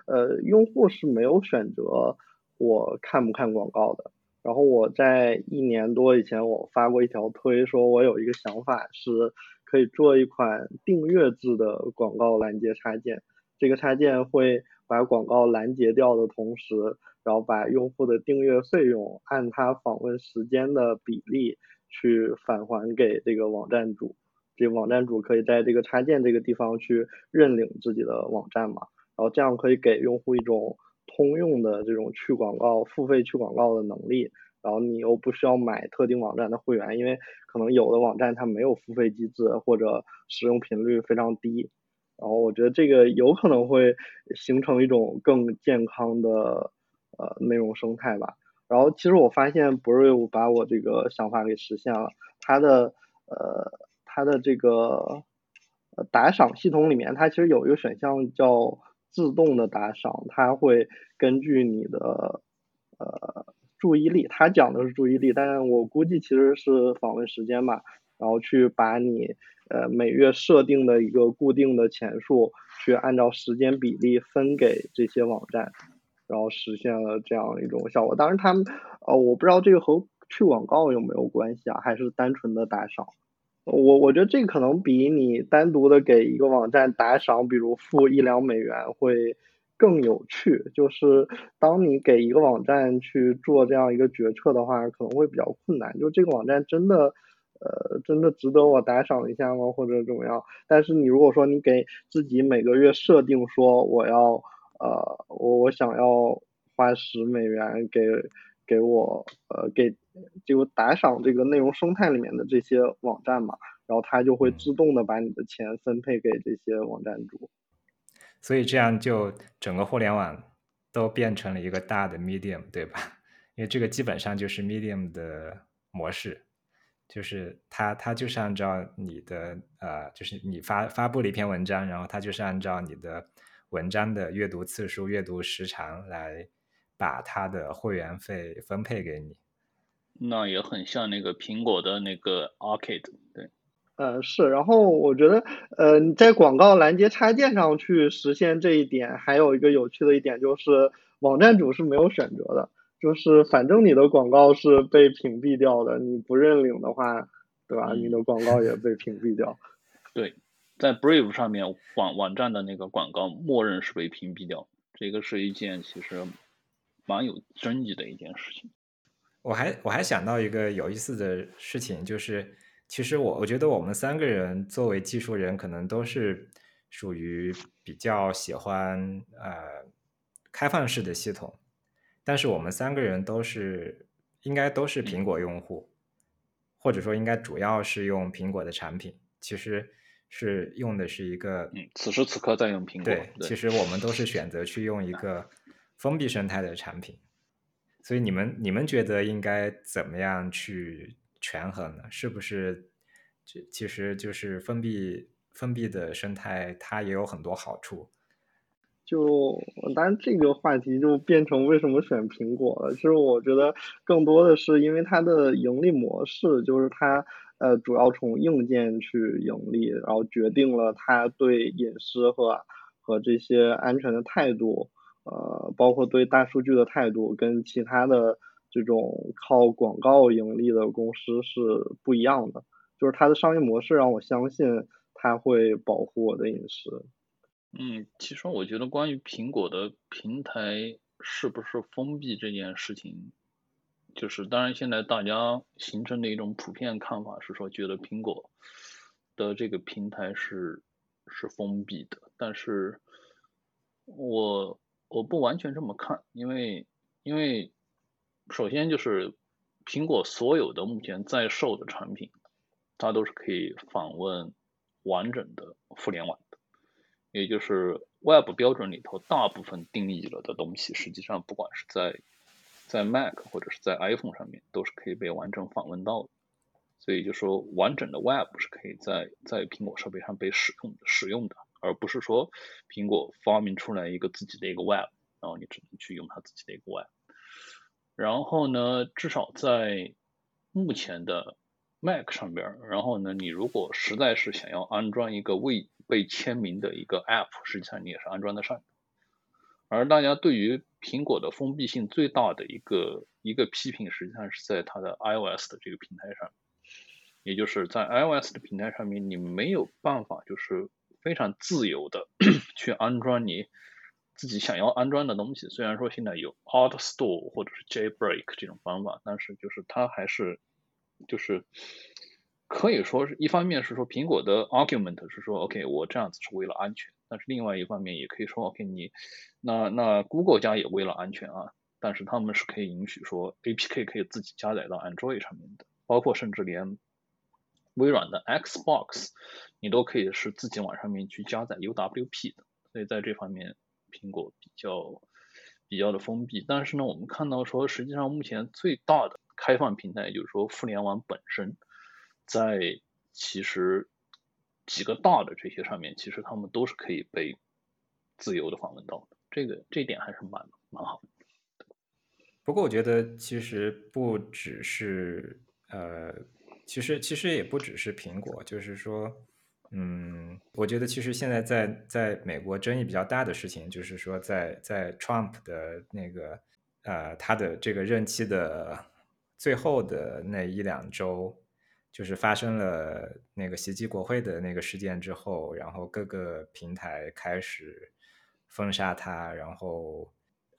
呃，用户是没有选择我看不看广告的。然后我在一年多以前我发过一条推，说我有一个想法是。可以做一款订阅制的广告拦截插件，这个插件会把广告拦截掉的同时，然后把用户的订阅费用按他访问时间的比例去返还给这个网站主，这网站主可以在这个插件这个地方去认领自己的网站嘛，然后这样可以给用户一种通用的这种去广告、付费去广告的能力。然后你又不需要买特定网站的会员，因为可能有的网站它没有付费机制或者使用频率非常低。然后我觉得这个有可能会形成一种更健康的呃内容生态吧。然后其实我发现 Brave 把我这个想法给实现了，它的呃它的这个呃打赏系统里面，它其实有一个选项叫自动的打赏，它会根据你的呃注意力，它讲的是注意力，但是我估计其实是访问时间吧，然后去把你呃每月设定的一个固定的钱数，去按照时间比例分给这些网站，然后实现了这样一种效果。当然，他们呃我不知道这个和去广告有没有关系啊，还是单纯的打赏？我我觉得这可能比你单独的给一个网站打赏，比如付一两美元会更有趣。就是当你给一个网站去做这样一个决策的话，可能会比较困难。就这个网站真的呃真的值得我打赏一下吗？或者怎么样？但是你如果说你给自己每个月设定说我要呃我我想要花十美元给给我呃给。就打赏这个内容生态里面的这些网站嘛，然后它就会自动的把你的钱分配给这些网站主。所以这样就整个互联网都变成了一个大的 Medium，对吧？因为这个基本上就是 Medium 的模式，就是它它就是按照你的呃，就是你发发布了一篇文章，然后它就是按照你的文章的阅读次数、阅读时长来把他的会员费分配给你。那也很像那个苹果的那个 Arcade，对，呃是，然后我觉得呃你在广告拦截插件上去实现这一点，还有一个有趣的一点就是网站主是没有选择的，就是反正你的广告是被屏蔽掉的，你不认领的话，对吧？你的广告也被屏蔽掉。对，在 Brave 上面网网站的那个广告默认是被屏蔽掉，这个是一件其实蛮有争议的一件事情。我还我还想到一个有意思的事情，就是其实我我觉得我们三个人作为技术人，可能都是属于比较喜欢呃开放式的系统，但是我们三个人都是应该都是苹果用户，或者说应该主要是用苹果的产品，其实是用的是一个嗯，此时此刻在用苹果。对，其实我们都是选择去用一个封闭生态的产品。所以你们你们觉得应该怎么样去权衡呢？是不是其其实就是封闭封闭的生态，它也有很多好处。就当然这个话题就变成为什么选苹果了。其实我觉得更多的是因为它的盈利模式，就是它呃主要从硬件去盈利，然后决定了它对隐私和和这些安全的态度。呃，包括对大数据的态度，跟其他的这种靠广告盈利的公司是不一样的。就是它的商业模式让我相信它会保护我的隐私。嗯，其实我觉得关于苹果的平台是不是封闭这件事情，就是当然现在大家形成的一种普遍看法是说，觉得苹果的这个平台是是封闭的，但是我。我不完全这么看，因为因为首先就是苹果所有的目前在售的产品，它都是可以访问完整的互联网的，也就是 Web 标准里头大部分定义了的东西，实际上不管是在在 Mac 或者是在 iPhone 上面，都是可以被完整访问到的。所以就说完整的 Web 是可以在在苹果设备上被使用使用的。而不是说苹果发明出来一个自己的一个 Web，然后你只能去用它自己的一个 Web。然后呢，至少在目前的 Mac 上边，然后呢，你如果实在是想要安装一个未被签名的一个 App，实际上你也是安装得上。而大家对于苹果的封闭性最大的一个一个批评，实际上是在它的 iOS 的这个平台上，也就是在 iOS 的平台上面，你没有办法就是。非常自由的 去安装你自己想要安装的东西。虽然说现在有 Auto Store 或者是 Jailbreak 这种方法，但是就是它还是就是可以说是一方面是说苹果的 argument 是说 OK 我这样子是为了安全，但是另外一方面也可以说 OK 你那那 Google 家也为了安全啊，但是他们是可以允许说 APK 可以自己加载到 Android 上面的，包括甚至连。微软的 Xbox，你都可以是自己往上面去加载 UWP 的，所以在这方面苹果比较比较的封闭。但是呢，我们看到说，实际上目前最大的开放平台，就是说互联网本身，在其实几个大的这些上面，其实他们都是可以被自由的访问到的。这个这点还是蛮蛮好的。不过我觉得其实不只是呃，其实其实也不只是苹果，就是说，嗯，我觉得其实现在在在美国争议比较大的事情，就是说在在 Trump 的那个呃他的这个任期的最后的那一两周。就是发生了那个袭击国会的那个事件之后，然后各个平台开始封杀他，然后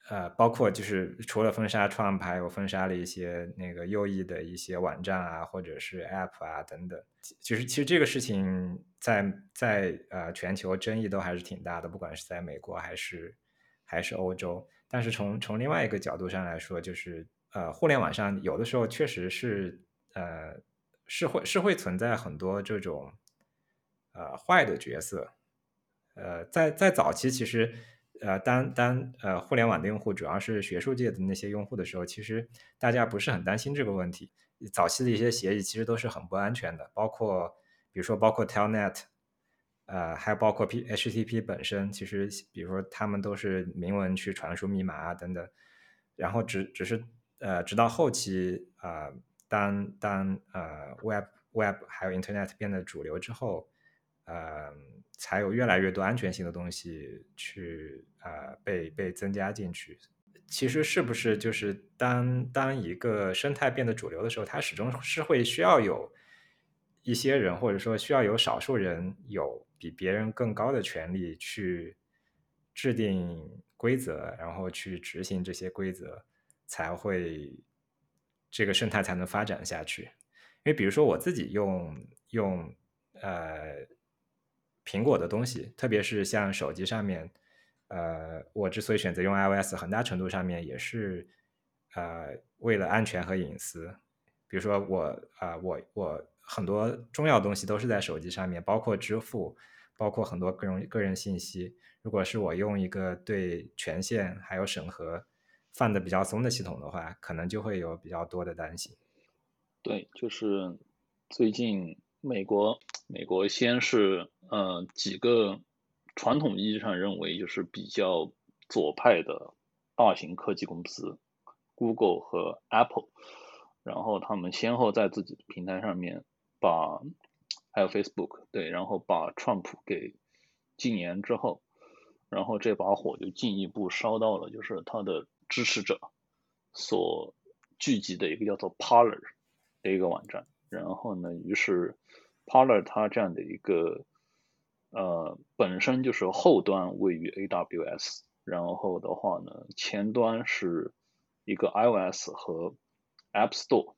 呃，包括就是除了封杀 Trump，还有封杀了一些那个右翼的一些网站啊，或者是 App 啊等等。其实其实这个事情在在呃全球争议都还是挺大的，不管是在美国还是还是欧洲。但是从从另外一个角度上来说，就是呃互联网上有的时候确实是呃。是会是会存在很多这种，呃坏的角色，呃在在早期其实，呃当当呃互联网的用户主要是学术界的那些用户的时候，其实大家不是很担心这个问题。早期的一些协议其实都是很不安全的，包括比如说包括 Telnet，呃还有包括 P HTTP 本身，其实比如说他们都是明文去传输密码啊等等，然后只只是呃直到后期啊。当当呃，Web Web 还有 Internet 变得主流之后，呃，才有越来越多安全性的东西去呃被被增加进去。其实是不是就是当当一个生态变得主流的时候，它始终是会需要有一些人，或者说需要有少数人有比别人更高的权利去制定规则，然后去执行这些规则，才会。这个生态才能发展下去，因为比如说我自己用用呃苹果的东西，特别是像手机上面，呃，我之所以选择用 iOS，很大程度上面也是呃为了安全和隐私。比如说我啊，我我很多重要东西都是在手机上面，包括支付，包括很多个人个人信息。如果是我用一个对权限还有审核。放的比较松的系统的话，可能就会有比较多的担心。对，就是最近美国，美国先是呃几个传统意义上认为就是比较左派的大型科技公司，Google 和 Apple，然后他们先后在自己的平台上面把还有 Facebook 对，然后把 Trump 给禁言之后，然后这把火就进一步烧到了就是他的。支持者所聚集的一个叫做 Parler 的一个网站，然后呢，于是 Parler 它这样的一个呃本身就是后端位于 AWS，然后的话呢，前端是一个 iOS 和 App Store，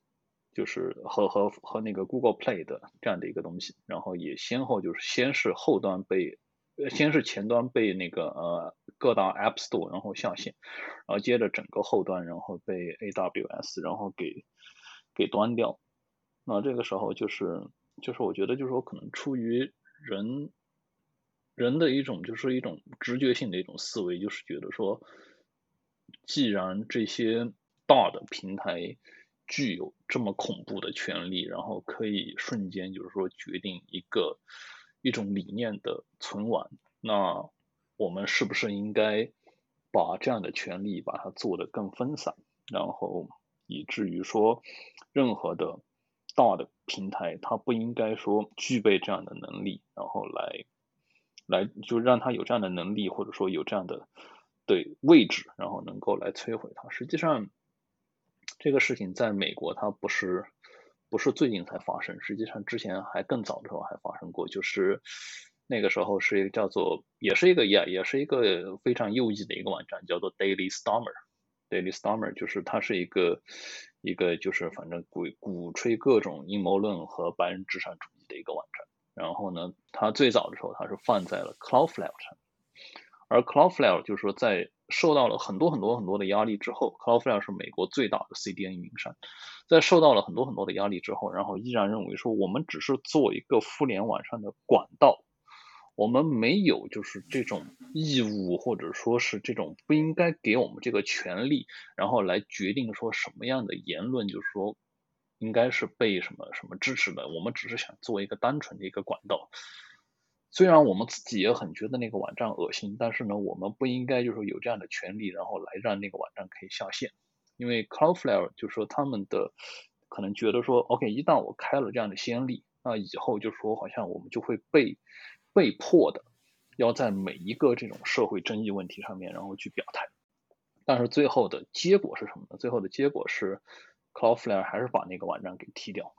就是和和和那个 Google Play 的这样的一个东西，然后也先后就是先是后端被。先是前端被那个呃各大 App Store 然后下线，然后接着整个后端然后被 AWS 然后给给端掉，那这个时候就是就是我觉得就是说可能出于人人的一种就是一种直觉性的一种思维，就是觉得说，既然这些大的平台具有这么恐怖的权利，然后可以瞬间就是说决定一个。一种理念的存亡，那我们是不是应该把这样的权利把它做得更分散，然后以至于说任何的大的平台，它不应该说具备这样的能力，然后来来就让它有这样的能力，或者说有这样的对位置，然后能够来摧毁它。实际上，这个事情在美国它不是。不是最近才发生，实际上之前还更早的时候还发生过，就是那个时候是一个叫做，也是一个也也是一个非常右翼的一个网站，叫做 Daily Stormer。Daily Stormer 就是它是一个一个就是反正鼓鼓吹各种阴谋论和白人至上主义的一个网站。然后呢，它最早的时候它是放在了 Cloudflare 上，而 Cloudflare 就是说在受到了很多很多很多的压力之后，Cloudflare 是美国最大的 CDN 运营商。在受到了很多很多的压力之后，然后依然认为说我们只是做一个互联网上的管道，我们没有就是这种义务或者说是这种不应该给我们这个权利，然后来决定说什么样的言论就是说应该是被什么什么支持的，我们只是想做一个单纯的一个管道。虽然我们自己也很觉得那个网站恶心，但是呢，我们不应该就是说有这样的权利，然后来让那个网站可以下线。因为 Cloudflare 就是说他们的可能觉得说，OK，一旦我开了这样的先例，那以后就说好像我们就会被被迫的要在每一个这种社会争议问题上面，然后去表态。但是最后的结果是什么呢？最后的结果是 Cloudflare 还是把那个网站给踢掉。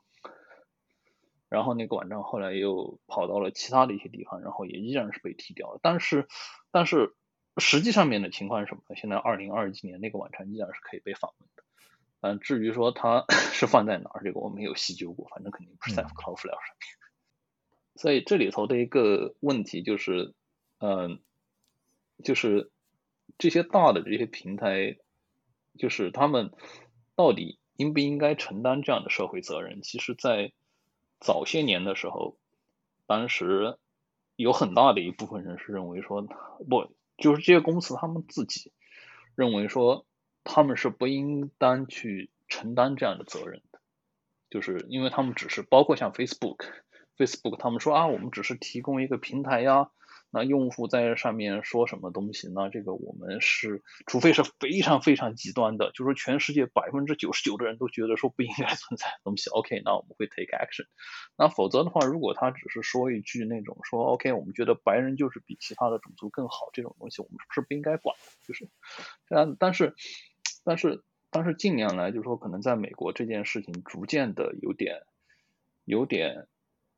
然后那个网站后来又跑到了其他的一些地方，然后也依然是被踢掉了。但是，但是实际上面的情况是什么呢？现在二零二几年那个网站依然是可以被访问的。嗯，至于说它 是放在哪儿，这个我没有细究过，反正肯定不是在 Cloudflare 上面。所以这里头的一个问题就是，嗯，就是这些大的这些平台，就是他们到底应不应该承担这样的社会责任？其实，在早些年的时候，当时有很大的一部分人是认为说，不，就是这些公司他们自己认为说，他们是不应当去承担这样的责任的，就是因为他们只是包括像 Facebook Facebook，他们说啊，我们只是提供一个平台呀。那用户在上面说什么东西？那这个我们是，除非是非常非常极端的，就说全世界百分之九十九的人都觉得说不应该存在的东西，OK，那我们会 take action。那否则的话，如果他只是说一句那种说 OK，我们觉得白人就是比其他的种族更好这种东西，我们是不应该管。就是，但但是但是但是近年来，就是说可能在美国这件事情逐渐的有点有点。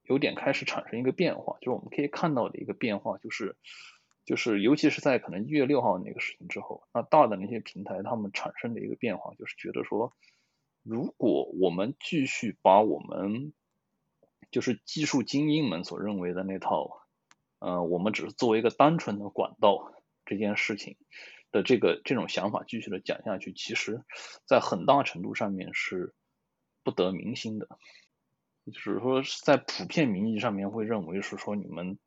有点开始产生一个变化，就是我们可以看到的一个变化，就是就是尤其是在可能一月六号那个事情之后，那大的那些平台他们产生的一个变化，就是觉得说，如果我们继续把我们就是技术精英们所认为的那套，呃，我们只是作为一个单纯的管道这件事情的这个这种想法继续的讲下去，其实在很大程度上面是不得民心的。就是说，在普遍民意上面会认为是说你们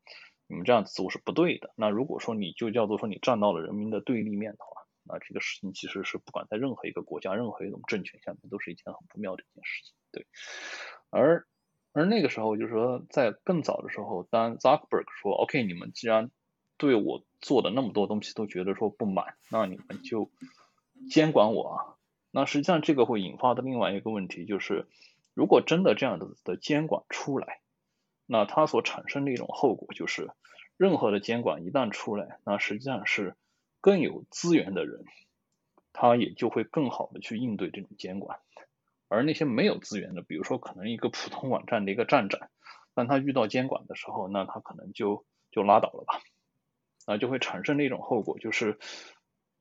你们这样子做是不对的。那如果说你就叫做说你站到了人民的对立面的话，那这个事情其实是不管在任何一个国家、任何一种政权下面都是一件很不妙的一件事情。对，而而那个时候就是说，在更早的时候，当 Zuckerberg 说 OK，你们既然对我做的那么多东西都觉得说不满，那你们就监管我啊。那实际上这个会引发的另外一个问题就是。如果真的这样的的监管出来，那它所产生的一种后果就是，任何的监管一旦出来，那实际上是更有资源的人，他也就会更好的去应对这种监管，而那些没有资源的，比如说可能一个普通网站的一个站长，当他遇到监管的时候，那他可能就就拉倒了吧，啊，就会产生的一种后果就是，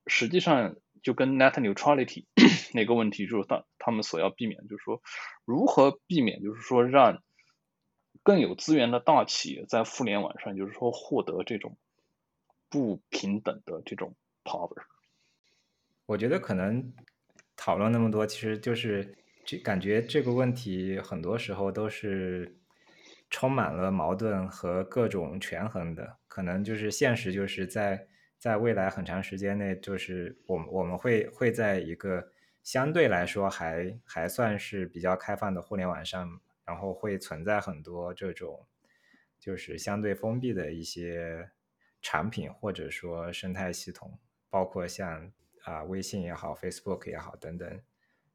实际上。就跟 net neutrality 那个问题，就是他他们所要避免，就是说如何避免，就是说让更有资源的大企业在互联网上，就是说获得这种不平等的这种 power。我觉得可能讨论那么多，其实就是这感觉这个问题很多时候都是充满了矛盾和各种权衡的，可能就是现实就是在。在未来很长时间内，就是我们我们会会在一个相对来说还还算是比较开放的互联网上，然后会存在很多这种就是相对封闭的一些产品或者说生态系统，包括像啊微信也好，Facebook 也好等等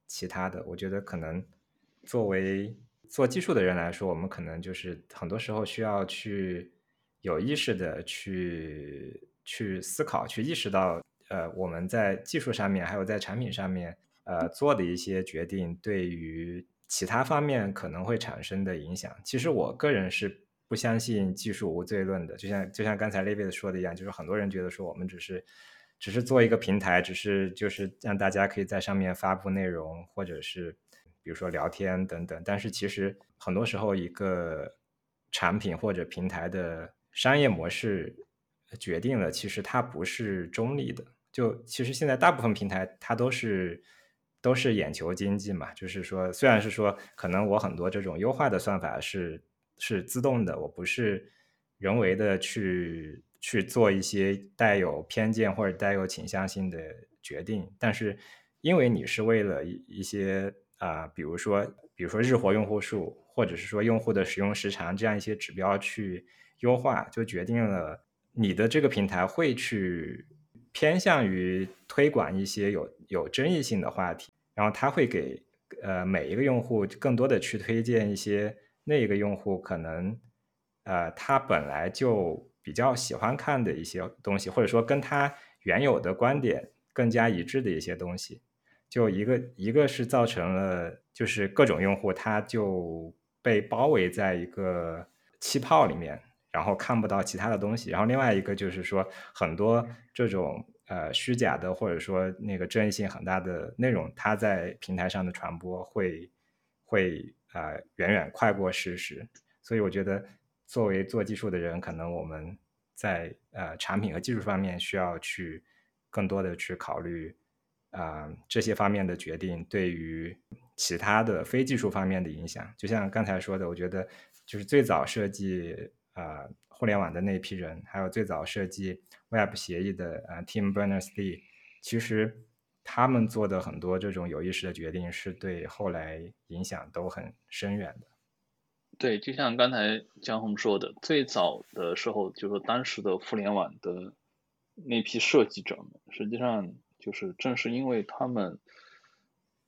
其他的。我觉得可能作为做技术的人来说，我们可能就是很多时候需要去有意识的去。去思考，去意识到，呃，我们在技术上面，还有在产品上面，呃，做的一些决定，对于其他方面可能会产生的影响。其实我个人是不相信技术无罪论的。就像就像刚才 David 说的一样，就是很多人觉得说我们只是只是做一个平台，只是就是让大家可以在上面发布内容，或者是比如说聊天等等。但是其实很多时候，一个产品或者平台的商业模式。决定了，其实它不是中立的。就其实现在大部分平台它都是都是眼球经济嘛，就是说，虽然是说可能我很多这种优化的算法是是自动的，我不是人为的去去做一些带有偏见或者带有倾向性的决定，但是因为你是为了一一些啊，比如说比如说日活用户数，或者是说用户的使用时长这样一些指标去优化，就决定了你的这个平台会去偏向于推广一些有有争议性的话题，然后它会给呃每一个用户更多的去推荐一些那个用户可能呃他本来就比较喜欢看的一些东西，或者说跟他原有的观点更加一致的一些东西。就一个一个是造成了，就是各种用户他就被包围在一个气泡里面，然后看不到其他的东西。然后另外一个就是说，很多这种呃虚假的或者说那个争议性很大的内容，它在平台上的传播会会呃远远快过事实。所以我觉得，作为做技术的人，可能我们在呃产品和技术方面需要去更多的去考虑。啊，这些方面的决定对于其他的非技术方面的影响，就像刚才说的，我觉得就是最早设计啊互联网的那批人，还有最早设计 Web 协议的呃 Tim Berners-Lee，其实他们做的很多这种有意识的决定，是对后来影响都很深远的。对，就像刚才江红说的，最早的时候，就是当时的互联网的那批设计者们，实际上。就是正是因为他们，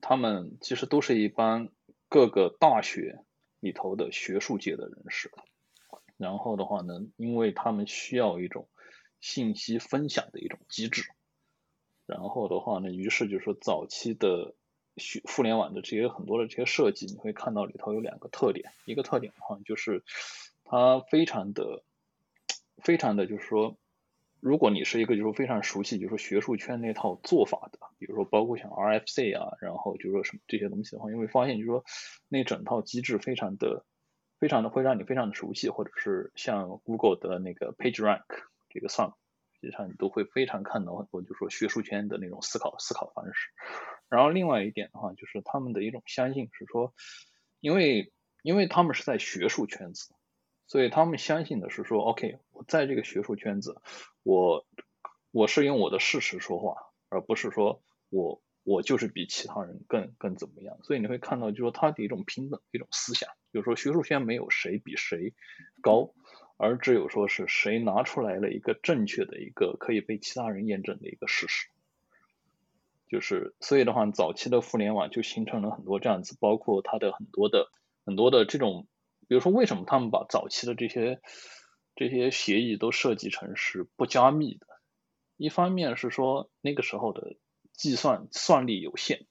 他们其实都是一帮各个大学里头的学术界的人士，然后的话呢，因为他们需要一种信息分享的一种机制，然后的话呢，于是就是说早期的学互联网的这些很多的这些设计，你会看到里头有两个特点，一个特点的话就是它非常的，非常的就是说。如果你是一个就是非常熟悉，就是说学术圈那套做法的，比如说包括像 RFC 啊，然后就是说什么这些东西的话，你会发现就是说那整套机制非常的、非常的会让你非常的熟悉，或者是像 Google 的那个 PageRank 这个算，实际上你都会非常看到很多就是说学术圈的那种思考思考方式。然后另外一点的话，就是他们的一种相信是说，因为因为他们是在学术圈子。所以他们相信的是说，OK，我在这个学术圈子，我我是用我的事实说话，而不是说我我就是比其他人更更怎么样。所以你会看到，就是说他的一种平等一种思想，就是说学术圈没有谁比谁高，而只有说是谁拿出来了一个正确的一个可以被其他人验证的一个事实。就是所以的话，早期的互联网就形成了很多这样子，包括它的很多的很多的这种。比如说，为什么他们把早期的这些这些协议都设计成是不加密的？一方面是说那个时候的计算算力有限，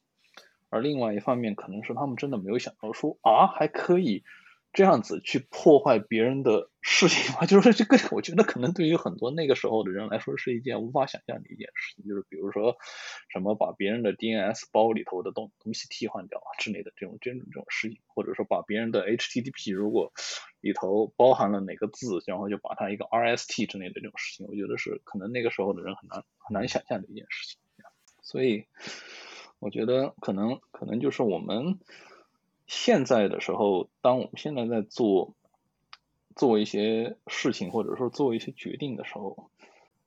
而另外一方面可能是他们真的没有想到说啊还可以。这样子去破坏别人的事情嘛，就是这个，我觉得可能对于很多那个时候的人来说是一件无法想象的一件事情，就是比如说什么把别人的 DNS 包里头的东东西替换掉啊之类的这种这种这种事情，或者说把别人的 HTTP 如果里头包含了哪个字，然后就把它一个 RST 之类的这种事情，我觉得是可能那个时候的人很难很难想象的一件事情。所以我觉得可能可能就是我们。现在的时候，当我们现在在做做一些事情，或者说做一些决定的时候，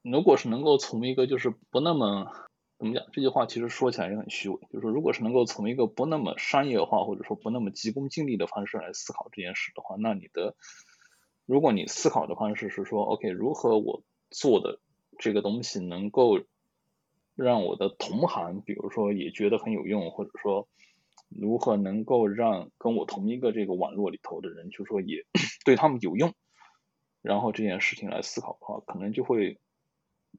如果是能够从一个就是不那么怎么讲，这句话其实说起来也很虚伪，就是说，如果是能够从一个不那么商业化或者说不那么急功近利的方式来思考这件事的话，那你的如果你思考的方式是说，OK，如何我做的这个东西能够让我的同行，比如说也觉得很有用，或者说。如何能够让跟我同一个这个网络里头的人，就说也 对他们有用，然后这件事情来思考的话，可能就会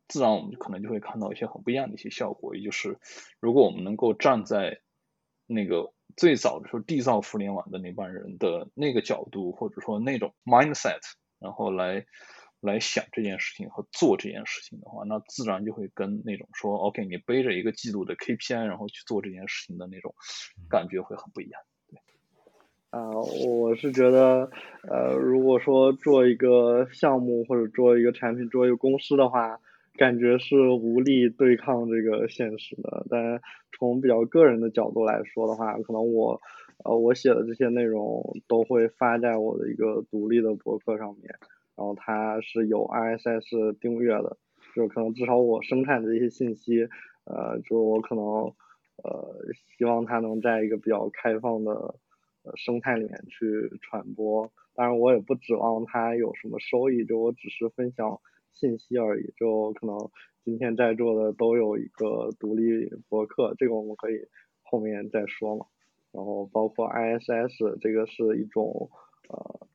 自然我们就可能就会看到一些很不一样的一些效果。也就是如果我们能够站在那个最早的时候缔造互联网的那帮人的那个角度，或者说那种 mindset，然后来。来想这件事情和做这件事情的话，那自然就会跟那种说 OK，你背着一个季度的 KPI，然后去做这件事情的那种感觉会很不一样。对，啊，我是觉得，呃，如果说做一个项目或者做一个产品、做一个公司的话，感觉是无力对抗这个现实的。但从比较个人的角度来说的话，可能我，呃，我写的这些内容都会发在我的一个独立的博客上面。然后它是有 RSS 订阅的，就可能至少我生产的一些信息，呃，就是我可能呃，希望它能在一个比较开放的呃生态里面去传播。当然，我也不指望它有什么收益，就我只是分享信息而已。就可能今天在座的都有一个独立博客，这个我们可以后面再说嘛。然后包括 ISS，这个是一种呃，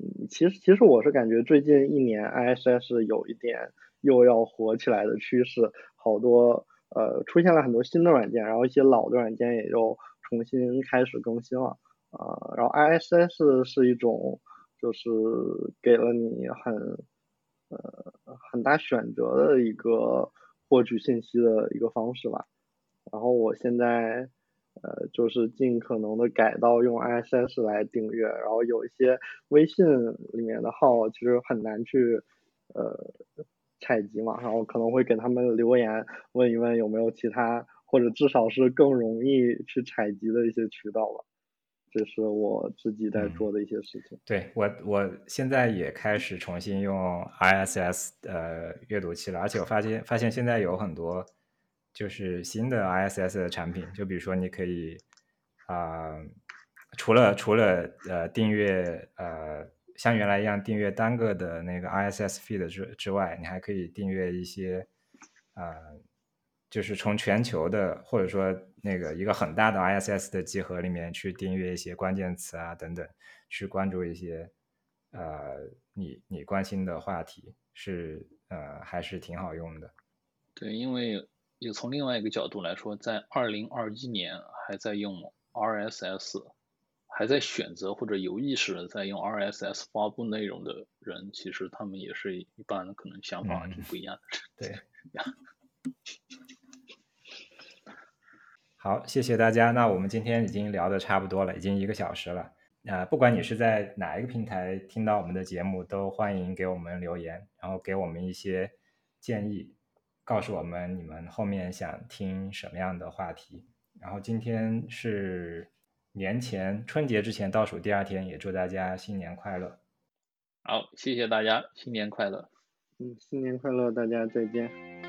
嗯，其实其实我是感觉最近一年 ISS 有一点又要火起来的趋势，好多呃出现了很多新的软件，然后一些老的软件也又重新开始更新了啊。然后 ISS 是一种就是给了你很呃很大选择的一个获取信息的一个方式吧。然后我现在。呃，就是尽可能的改到用 ISS 来订阅，然后有一些微信里面的号其实很难去呃采集嘛，然后可能会给他们留言问一问有没有其他或者至少是更容易去采集的一些渠道吧，这是我自己在做的一些事情。对我，我现在也开始重新用 ISS 呃阅读器了，而且我发现发现现在有很多。就是新的 ISS 的产品，就比如说你可以啊，除了除了呃订阅呃像原来一样订阅单个的那个 ISS feed 之之外，你还可以订阅一些啊，就是从全球的或者说那个一个很大的 ISS 的集合里面去订阅一些关键词啊等等，去关注一些呃你你关心的话题，是呃还是挺好用的。对，因为。也从另外一个角度来说，在二零二一年还在用 RSS，还在选择或者有意识的在用 RSS 发布内容的人，其实他们也是一般可能想法挺不一样的。对，好，谢谢大家。那我们今天已经聊的差不多了，已经一个小时了。啊，不管你是在哪一个平台听到我们的节目，都欢迎给我们留言，然后给我们一些建议。告诉我们你们后面想听什么样的话题。然后今天是年前春节之前倒数第二天，也祝大家新年快乐。好，谢谢大家，新年快乐。嗯，新年快乐，大家再见。